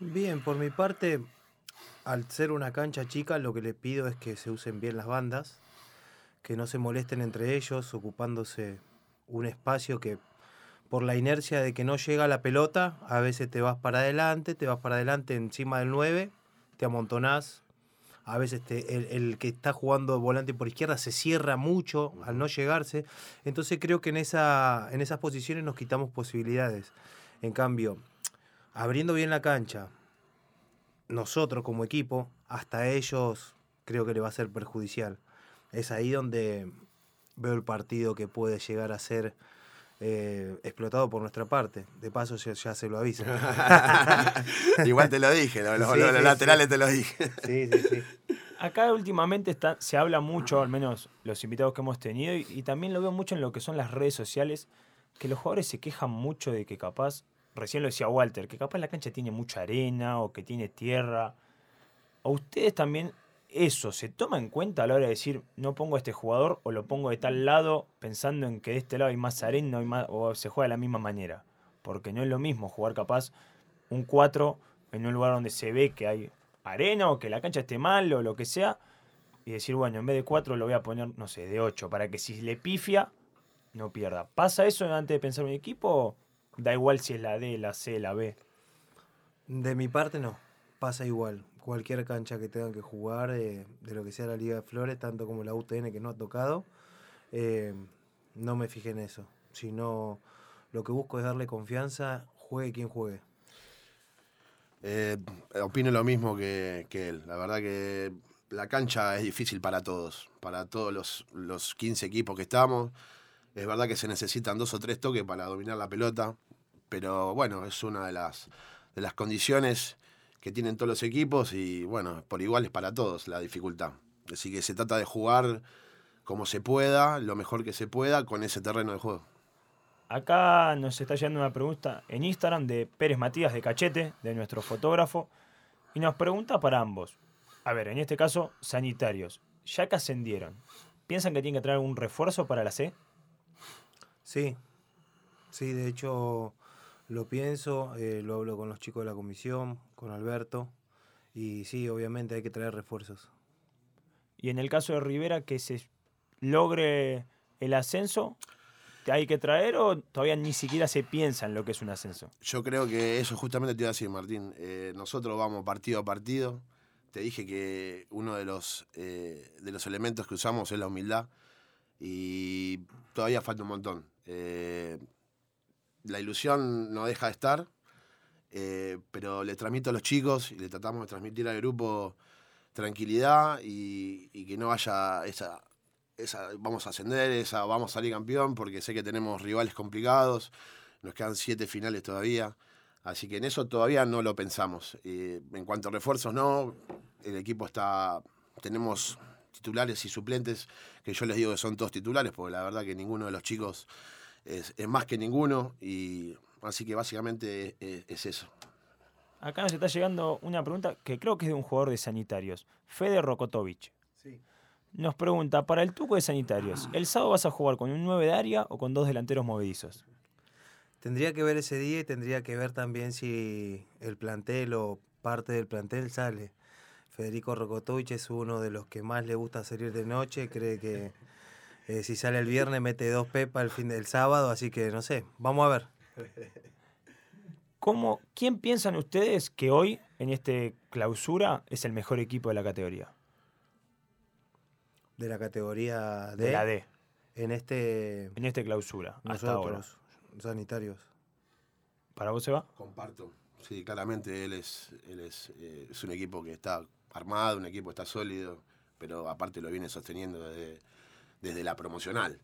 Bien, por mi parte, al ser una cancha chica, lo que le pido es que se usen bien las bandas, que no se molesten entre ellos, ocupándose un espacio que por la inercia de que no llega la pelota, a veces te vas para adelante, te vas para adelante encima del 9, te amontonás. A veces te- el, el que está jugando volante por izquierda se cierra mucho al no llegarse. Entonces creo que en, esa, en esas posiciones nos quitamos posibilidades. En cambio, abriendo bien la cancha, nosotros como equipo, hasta ellos creo que le va a ser perjudicial. Es ahí donde veo el partido que puede llegar a ser eh, explotado por nuestra parte. De paso ya, ya se lo aviso. *laughs* Igual te lo dije, los, los- Sí, los sí, laterales te lo dije. Sí, sí, sí. Acá últimamente está, se habla mucho, al menos los invitados que hemos tenido, y, y también lo veo mucho en lo que son las redes sociales, que los jugadores se quejan mucho de que capaz, recién lo decía Walter, que capaz la cancha tiene mucha arena o que tiene tierra. ¿A ustedes también eso se toma en cuenta a la hora de decir no pongo a este jugador o lo pongo de tal lado pensando en que de este lado hay más arena o se juega de la misma manera? Porque no es lo mismo jugar capaz un 4 en un lugar donde se ve que hay arena o que la cancha esté mal o lo que sea, y decir, bueno, en vez de 4 lo voy a poner, no sé, de 8, para que si le pifia, no pierda. ¿Pasa eso antes de pensar un equipo? Da igual si es la D, la C, la B. De mi parte no, pasa igual. Cualquier cancha que tengan que jugar, eh, de lo que sea la Liga de Flores, tanto como la UTN que no ha tocado, eh, no me fijé en eso. Sino lo que busco es darle confianza, juegue quien juegue. Eh, opino lo mismo que, que él. La verdad que la cancha es difícil para todos, para todos los, los 15 equipos que estamos. Es verdad que se necesitan dos o tres toques para dominar la pelota, pero bueno, es una de las, de las condiciones que tienen todos los equipos y bueno, por igual es para todos la dificultad. Así que se trata de jugar como se pueda, lo mejor que se pueda con ese terreno de juego. Acá nos está llegando una pregunta en Instagram de Pérez Matías de Cachete, de nuestro fotógrafo, y nos pregunta para ambos. A ver, en este caso, sanitarios. Ya que ascendieron, ¿piensan que tienen que traer algún refuerzo para la C? Sí, sí, de hecho lo pienso, eh, lo hablo con los chicos de la comisión, con Alberto, y sí, obviamente hay que traer refuerzos. Y en el caso de Rivera, que se logre el ascenso, hay que traer o todavía ni siquiera se piensa en lo que es un ascenso? Yo creo que eso justamente te iba a decir, Martín. Eh, nosotros vamos partido a partido. Te dije que uno de los, eh, de los elementos que usamos es la humildad y todavía falta un montón. Eh, la ilusión no deja de estar, pero le transmito a los chicos y le tratamos de transmitir al grupo tranquilidad y, que no haya esa, vamos a ascender, esa vamos a salir campeón, porque sé que tenemos rivales complicados, nos quedan siete finales todavía, así que en eso todavía no lo pensamos. en cuanto a refuerzos, no, el equipo está, tenemos titulares y suplentes, que yo les digo que son todos titulares, porque la verdad que ninguno de los chicos es, más que ninguno, y así que básicamente es, es eso. Acá nos está llegando una pregunta que creo que es de un jugador de sanitarios, Fede Rokotovic. Nos pregunta, para el tuco de sanitarios, ¿el sábado vas a jugar con un 9 de área o con dos delanteros movedizos? Tendría que ver ese día y tendría que ver también si el plantel o parte del plantel sale. Federico Rokotovich es uno de los que más le gusta salir de noche, cree que eh, si sale el viernes mete dos pepas el fin del sábado, así que no sé, vamos a ver. *laughs* ¿Cómo, ¿Quién piensan ustedes que hoy, en este clausura, es el mejor equipo de la categoría? de la categoría D. De la D. En este. En este clausura. Nosotros, sanitarios. ¿Para vos se va? Comparto. Sí, claramente él es, él es, eh, es un equipo que está armado, un equipo que está sólido, pero aparte lo viene sosteniendo desde, desde la promocional,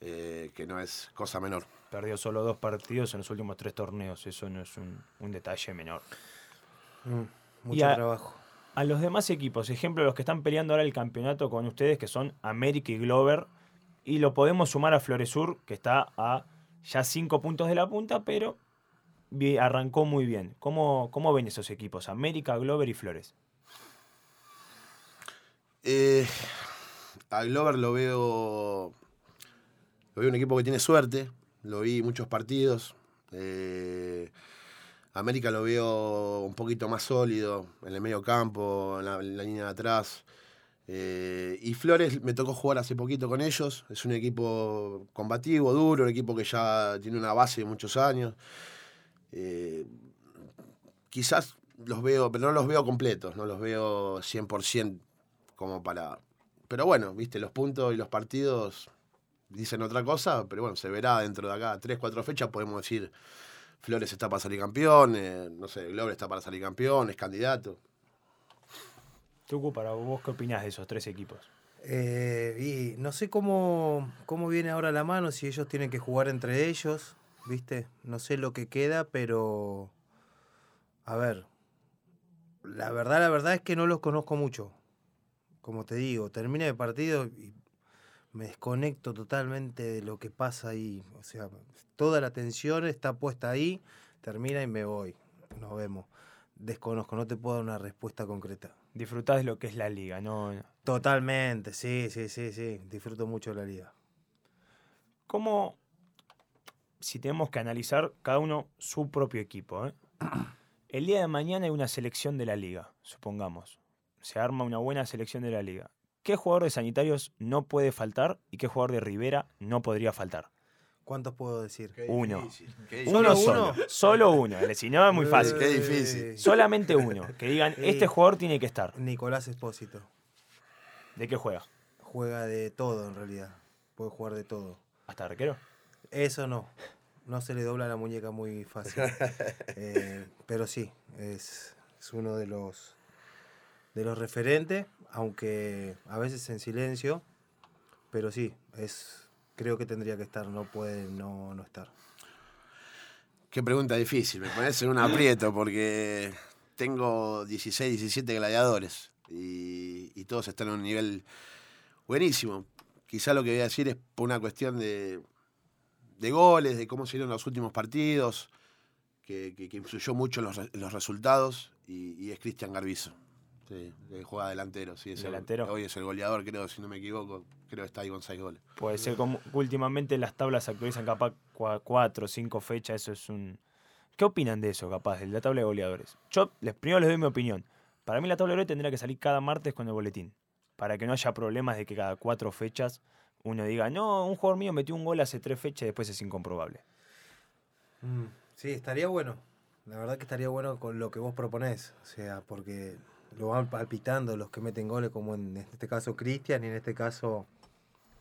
eh, que no es cosa menor. Perdió solo dos partidos en los últimos tres torneos, eso no es un, un detalle menor. Mm, mucho trabajo a los demás equipos, ejemplo, los que están peleando ahora el campeonato con ustedes, que son América y Glover, y lo podemos sumar a Floresur, que está a ya cinco puntos de la punta, pero arrancó muy bien. ¿Cómo, cómo ven esos equipos, América, Glover y Flores? Eh, a Glover lo veo, lo veo un equipo que tiene suerte, lo vi muchos partidos. Eh, América lo veo un poquito más sólido en el medio campo, en la, línea de atrás. Eh, y Flores me tocó jugar hace poquito con ellos. Es un equipo combativo, duro, un equipo que ya tiene una base de muchos años. Eh, quizás los veo, pero no los veo completos, no los veo 100% como para... Pero bueno, viste, los puntos y los partidos dicen otra cosa, pero bueno, se verá dentro de acá tres, cuatro fechas, podemos decir Flores está para salir campeón, eh, no sé, Glover está para salir campeón, es candidato. Tucu, para vos, ¿qué opinás de esos tres equipos? Eh, y no sé cómo, cómo viene ahora la mano, si ellos tienen que jugar entre ellos, ¿viste? No sé lo que queda, pero. A ver. La verdad, la verdad es que no los conozco mucho. Como te digo, termina el partido y me desconecto totalmente de lo que pasa ahí. O sea, toda la atención está puesta ahí, termina y me voy. Nos vemos. Desconozco, no te puedo dar una respuesta concreta. Disfrutás de lo que es la liga, ¿no? Totalmente, sí, sí, sí, sí. Disfruto mucho de la liga. ¿Cómo, si tenemos que analizar cada uno su propio equipo, ¿eh? *clears throat* el día de mañana hay una selección de la liga, supongamos. Se arma una buena selección de la liga. ¿Qué jugador de Sanitarios no puede faltar y qué jugador de Rivera no podría faltar? ¿Cuántos puedo decir? uno. Uno solo. Solo uno. Si no es muy fácil. Qué difícil. Solamente uno. Que digan, este jugador tiene que estar. Nicolás Espósito. ¿De qué juega? Juega de todo en realidad. Puede jugar de todo. ¿Hasta arquero? Eso no. No se le dobla la muñeca muy fácil. *laughs* Eh, pero sí, es, es uno de los de los referentes, aunque a veces en silencio, pero sí, es creo que tendría que estar, no puede no, no estar. Qué pregunta difícil, me en un aprieto porque tengo 16, 17 gladiadores y, todos están a un nivel buenísimo. Quizá lo que voy a decir es por una cuestión de, de goles, de cómo se dieron los últimos partidos, que, que, influyó mucho en los, los resultados, y, y es Cristian Garbizo. Sí, juega delantero, sí. Es delantero. hoy es el goleador, creo, si no me equivoco. Creo que está ahí con seis goles. Puede ser como últimamente las tablas se actualizan capaz cuatro o cinco fechas, eso es un... ¿Qué opinan de eso, capaz, de la tabla de goleadores? Yo les, primero les doy mi opinión. Para mí la tabla de goleadores tendría que salir cada martes con el boletín. Para que no haya problemas de que cada cuatro fechas uno diga, no, un jugador mío metió un gol hace tres fechas y después es incomprobable. Mm, Sí, estaría bueno. La verdad que estaría bueno con lo que vos proponés. O sea, porque lo van palpitando los que meten goles, como en este caso Cristian, y en este caso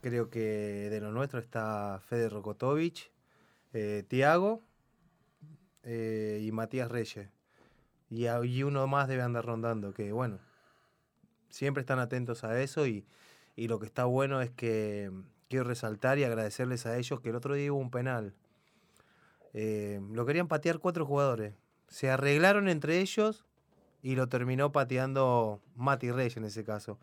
creo que de lo nuestro está Fede Rokotovic, eh, Tiago eh, y Matías Reyes. Y, y uno más debe andar rondando, que bueno, siempre están atentos a eso y, y lo que está bueno es que quiero resaltar y agradecerles a ellos que el otro día hubo un penal. Eh, lo querían patear cuatro jugadores. Se arreglaron entre ellos y lo terminó pateando Mati Reyes en ese caso.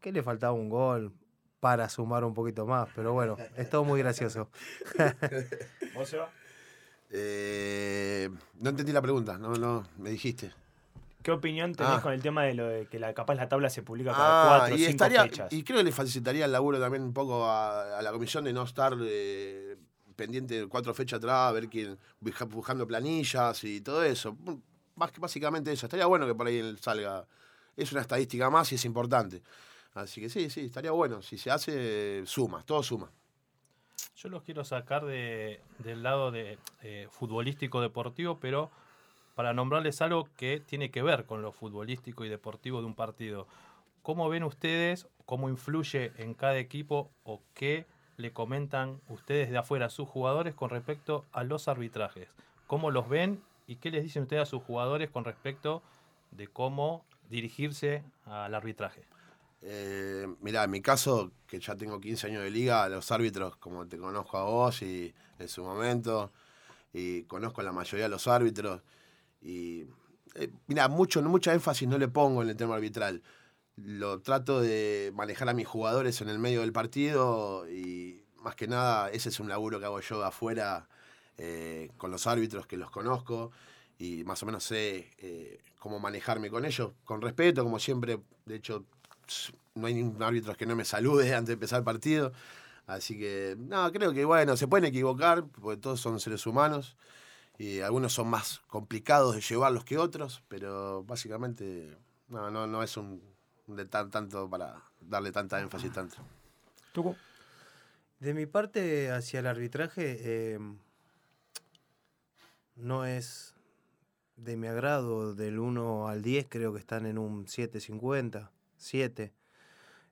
Que le faltaba un gol para sumar un poquito más, pero bueno, es todo muy gracioso. *laughs* ¿Vos, Seba? Eh, no entendí la pregunta, no, no, me dijiste. ¿Qué opinión tenés Ah. con el tema de lo de que la, capaz la tabla se publica cada Ah, cuatro o y cinco estaría, fechas? y creo que le facilitaría el laburo también un poco a, a la comisión de no estar eh, pendiente de cuatro fechas atrás, a ver quién busca- buscando planillas y todo eso. Básicamente eso. Estaría bueno que por ahí salga. Es una estadística más y es importante. Así que sí, sí, estaría bueno. Si se hace, suma, todo suma. Yo los quiero sacar de, del lado de, eh, futbolístico deportivo, pero para nombrarles algo que tiene que ver con lo futbolístico y deportivo de un partido. ¿Cómo ven ustedes, cómo influye en cada equipo o qué le comentan ustedes de afuera a sus jugadores con respecto a los arbitrajes? ¿Cómo los ven y qué les dicen ustedes a sus jugadores con respecto de cómo dirigirse al arbitraje? Eh, mirá, en mi caso, que ya tengo 15 años de liga, los árbitros, como te conozco a vos y en su momento, y conozco a la mayoría de los árbitros, y eh, mirá, mucho, mucha énfasis no le pongo en el tema arbitral. Lo trato de manejar a mis jugadores en el medio del partido y más que nada ese es un laburo que hago yo de afuera eh, con los árbitros que los conozco y más o menos sé eh, cómo manejarme con ellos, con respeto, como siempre, de hecho no hay ningún árbitro que no me salude *laughs* antes de empezar el partido. Así que, no, creo que, bueno, se pueden equivocar, porque todos son seres humanos. Y algunos son más complicados de llevarlos que otros, pero básicamente, no, no, no es un de tan, tanto para darle tanta énfasis tanto. Tucu. De mi parte, hacia el arbitraje, eh, no es de mi agrado. Del 1 al 10 creo que están en un 7.50, 7.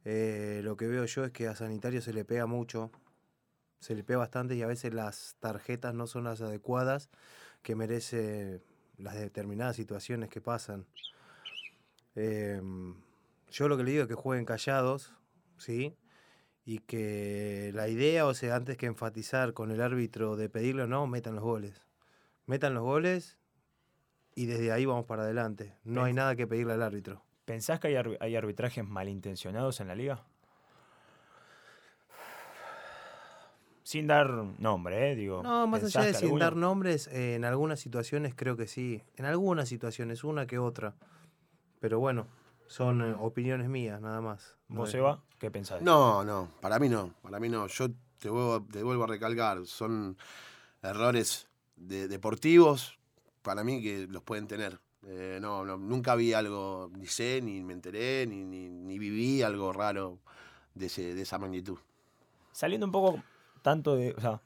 Eh, lo que veo yo es que a Sanitario se le pega mucho, se le pega bastante y a veces las tarjetas no son las adecuadas que merece las determinadas situaciones que pasan. Eh, yo lo que le digo es que jueguen callados, ¿sí? Y que la idea, o sea, antes que enfatizar con el árbitro de pedirle o no, metan los goles. Metan los goles y desde ahí vamos para adelante. No hay nada que pedirle al árbitro. ¿Pensás que hay, hay arbitrajes malintencionados en la liga? Sin dar nombre, ¿eh? Digo, No, más ¿pensás allá de sin alguno- dar nombres, eh, en algunas situaciones creo que sí. En algunas situaciones, una que otra. Pero bueno, son eh, opiniones mías, nada más. No ¿Vos, Eva? ¿Qué pensás? No, no, para mí no, para mí no. Yo te vuelvo, te vuelvo a recalcar, son errores de- deportivos, para mí que los pueden tener. Eh, no, no, nunca vi algo, ni sé, ni me enteré, ni, ni, ni viví algo raro de, ese, de esa magnitud. Saliendo un poco tanto de. O sea,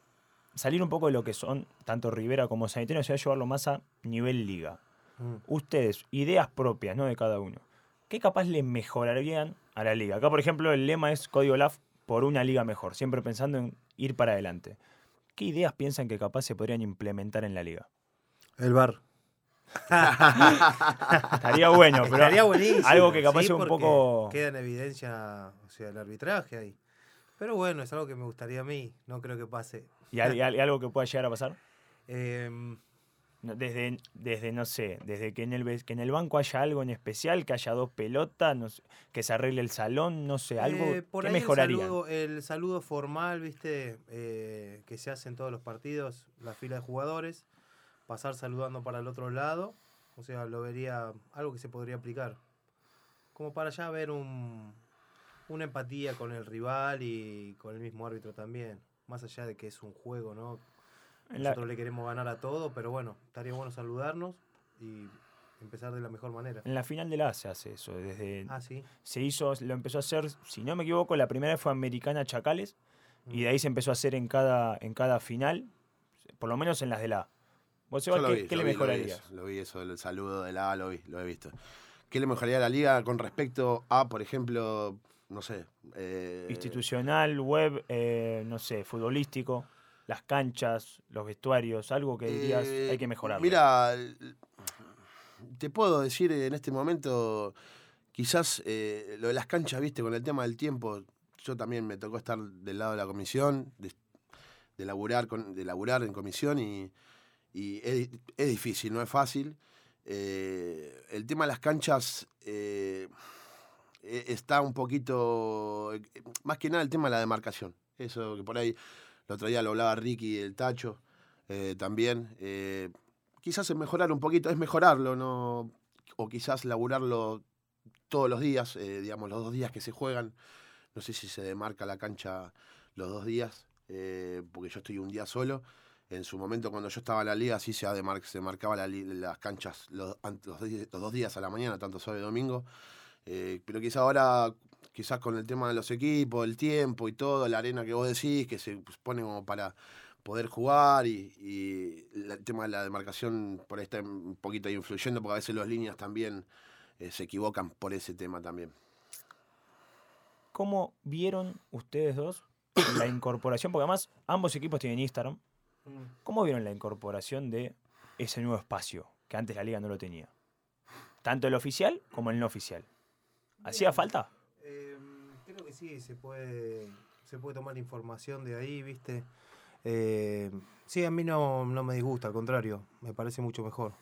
salir un poco de lo que son tanto Rivera como Sanitario, se va a llevarlo más a nivel liga. Mm. Ustedes, ideas propias, ¿no? De cada uno. ¿Qué capaz le mejorarían a la liga? Acá, por ejemplo, el lema es Código LAF por una liga mejor, siempre pensando en ir para adelante. ¿Qué ideas piensan que capaz se podrían implementar en la liga? El bar. *laughs* Estaría bueno, pero Estaría buenísimo. algo que capaz sí, sea un poco... Queda en evidencia, o sea, el arbitraje ahí. Pero bueno, es algo que me gustaría a mí. No creo que pase. ¿Y y al- y algo que pueda llegar a pasar? No, Desde, desde, no sé, desde que en, el, que en el banco haya algo en especial, que haya dos pelotas, no sé, que se arregle el salón, no sé, algo Eh, por que ahí mejoraría. El saludo, el saludo formal, viste, eh, que se hace en todos los partidos, la fila de jugadores, pasar saludando para el otro lado, o sea, lo vería algo que se podría aplicar. Como para ya ver un, una empatía con el rival y con el mismo árbitro también, más allá de que es un juego, ¿no? La- Nosotros le queremos ganar a todo, pero bueno, estaría bueno saludarnos y empezar de la mejor manera. En la final de la A se hace eso. Desde, Ah, sí. se hizo, lo empezó a hacer, si no me equivoco, la primera vez fue Americana Chacales y de ahí se empezó a hacer en cada, en cada final, por lo menos en las de la A. ¿Vos, Seba, qué, vi, qué lo le vi, lo vi mejorarías? eso, Lo vi eso, el saludo de la A, lo vi, lo he visto. ¿Qué le mejoraría a la liga con respecto a, por ejemplo, no sé... eh, Institucional, web, eh, no sé, futbolístico, las canchas, los vestuarios, algo que dirías eh, hay que mejorar. Mira, te puedo decir en este momento, quizás eh, lo de las canchas, viste, con el tema del tiempo, yo también me tocó estar del lado de la comisión, de, de laburar, con, de laburar en comisión y, y es, di- es difícil, no es fácil. Eh, el tema de las canchas eh, e- está un poquito, eh, más que nada el tema de la demarcación. Eso que por ahí, el otro día lo hablaba Ricky, el Tacho, eh, también. eh, quizás es mejorar un poquito, es mejorarlo, ¿no? O quizás laburarlo todos los días, eh, digamos, los dos días que se juegan. No sé si se demarca la cancha los dos días, porque yo estoy un día solo. En su momento, cuando yo estaba en la liga, sí se, demar- se marcaba la las canchas los, los los dos días a la mañana, tanto sábado y domingo. Pero quizás ahora, quizás con el tema de los equipos, el tiempo y todo, la arena que vos decís, que se pues, pone como para poder jugar y, y el tema de la demarcación por ahí está un poquito ahí influyendo, porque a veces las líneas también eh, se equivocan por ese tema también. ¿Cómo vieron ustedes dos la incorporación? Porque además ambos equipos tienen Instagram. ¿Cómo vieron la incorporación de ese nuevo espacio que antes la liga no lo tenía? Tanto el oficial como el no oficial. ¿Hacía falta? Que sí, se puede, se puede tomar información de ahí, ¿viste? Eh, sí, a mí no, no me disgusta, al contrario, me parece mucho mejor.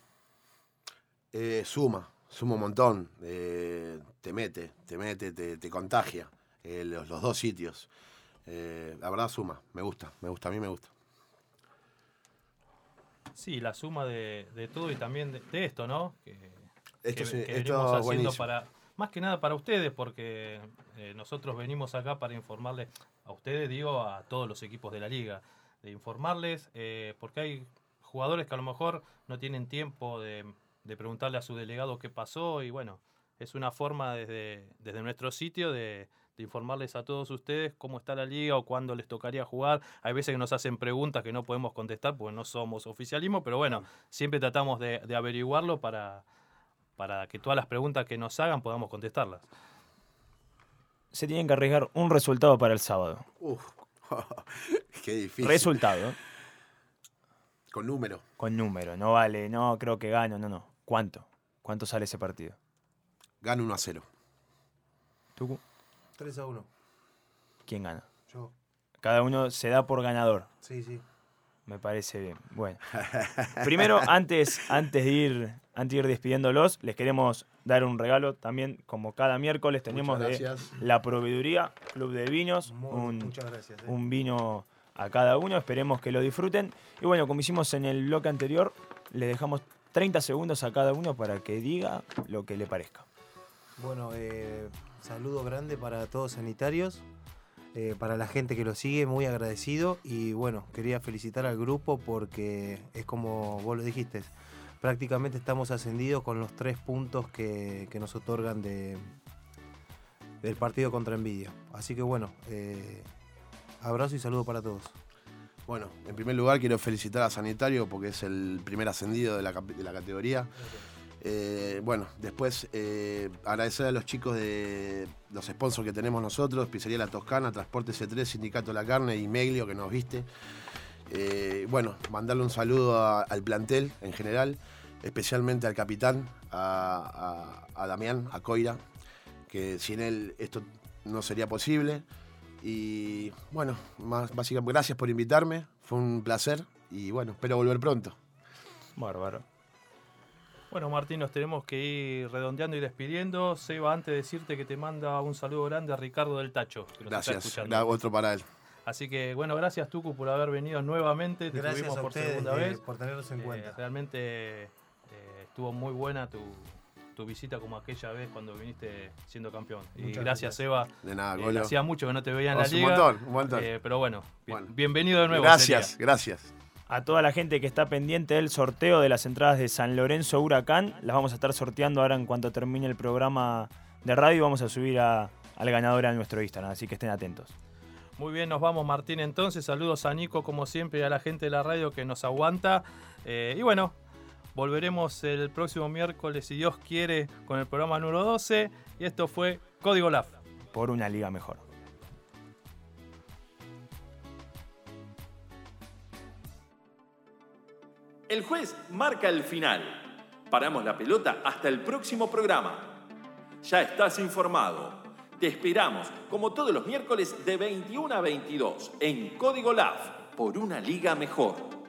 Eh, suma, suma un montón, eh, te mete, te mete, te, te contagia, eh, los, los dos sitios. Eh, la verdad suma, me gusta, me gusta, a mí me gusta. Sí, la suma de, de todo y también de, de esto, ¿no? Que, Esto que- sí, que esto venimos haciendo buenísimo. para, más que nada para ustedes, porque eh, nosotros venimos acá para informarles, a ustedes digo, a todos los equipos de la liga, de informarles, eh, porque hay jugadores que a lo mejor no tienen tiempo de, de preguntarle a su delegado qué pasó y bueno, es una forma desde, desde nuestro sitio de, de informarles a todos ustedes cómo está la liga o cuándo les tocaría jugar. Hay veces que nos hacen preguntas que no podemos contestar porque no somos oficialismo, pero bueno, siempre tratamos de, de averiguarlo para, para que todas las preguntas que nos hagan podamos contestarlas. Se tienen que arriesgar un resultado para el sábado. Uf, *laughs* qué difícil. Resultado. Con número. con número. No vale, no creo que gano, no, no. ¿Cuánto? ¿Cuánto sale ese partido? Gana 1 a 0. ¿Tucu? 3 a 1. ¿Quién gana? Yo. Cada uno se da por ganador. Sí, sí. Me parece bien. Bueno. *laughs* Primero, antes, antes, de ir, antes de ir despidiéndolos, les queremos dar un regalo también, como cada miércoles tenemos de la proveeduría, Club de Vinos, Muy- un, muchas gracias. eh. un vino a cada uno, esperemos que lo disfruten. Y bueno, como hicimos en el bloque anterior, le dejamos 30 segundos a cada uno para que diga lo que le parezca. Bueno, eh, saludo grande para todos sanitarios, eh, para la gente que lo sigue, muy agradecido y bueno, quería felicitar al grupo porque es como vos lo dijiste, prácticamente estamos ascendidos con los tres puntos que, que nos otorgan de, del partido contra Envidia. Así que bueno, eh, abrazo y saludo para todos. Bueno, en primer lugar quiero felicitar a Sanitario porque es el primer ascendido de la, de la categoría. Eh, bueno, después eh, agradecer a los chicos de los sponsors que tenemos nosotros, Pizzería La Toscana, Transporte C3, Sindicato La Carne y Meglio que nos viste. Eh, bueno, mandarle un saludo al plantel en general, especialmente al capitán, a, a- a Damián, a Coira, que sin él esto no sería posible. Y bueno, más básicamente, gracias por invitarme, fue un placer y bueno, espero volver pronto. Bárbaro. Bueno, Martín, nos tenemos que ir redondeando y despidiendo. Seba, antes de decirte que te manda un saludo grande a Ricardo del Tacho, que nos está Gracias, escuchando. gra- otro para él. Así que, bueno, gracias Tucu por haber venido nuevamente. Te Gracias tuvimos a por ustedes segunda eh, vez. por tenernos en Eh, cuenta. realmente eh, estuvo muy buena tu, tu visita como aquella vez cuando viniste siendo campeón. Y Muchas gracias, gracias. Seba. De nada, Eh, hacía mucho que no te veía en la Oh, un liga. montón, un montón. Eh, pero bueno, bien- Bueno. bienvenido de nuevo. Gracias, sería. gracias. A toda la gente que está pendiente del sorteo de las entradas de San Lorenzo Huracán. Las vamos a estar sorteando ahora en cuanto termine el programa de radio. Vamos a subir a, al ganador a nuestro Instagram, así que estén atentos. Muy bien, nos vamos Martín entonces. Saludos a Nico como siempre y a la gente de la radio que nos aguanta. Eh, y bueno, volveremos el próximo miércoles, si Dios quiere, con el programa número 12. Y esto fue Código LAF. Por una liga mejor. El juez marca el final. Paramos la pelota hasta el próximo programa. Ya estás informado. Te esperamos, como todos los miércoles, de 21 a 22, en Código LAF, por una liga mejor.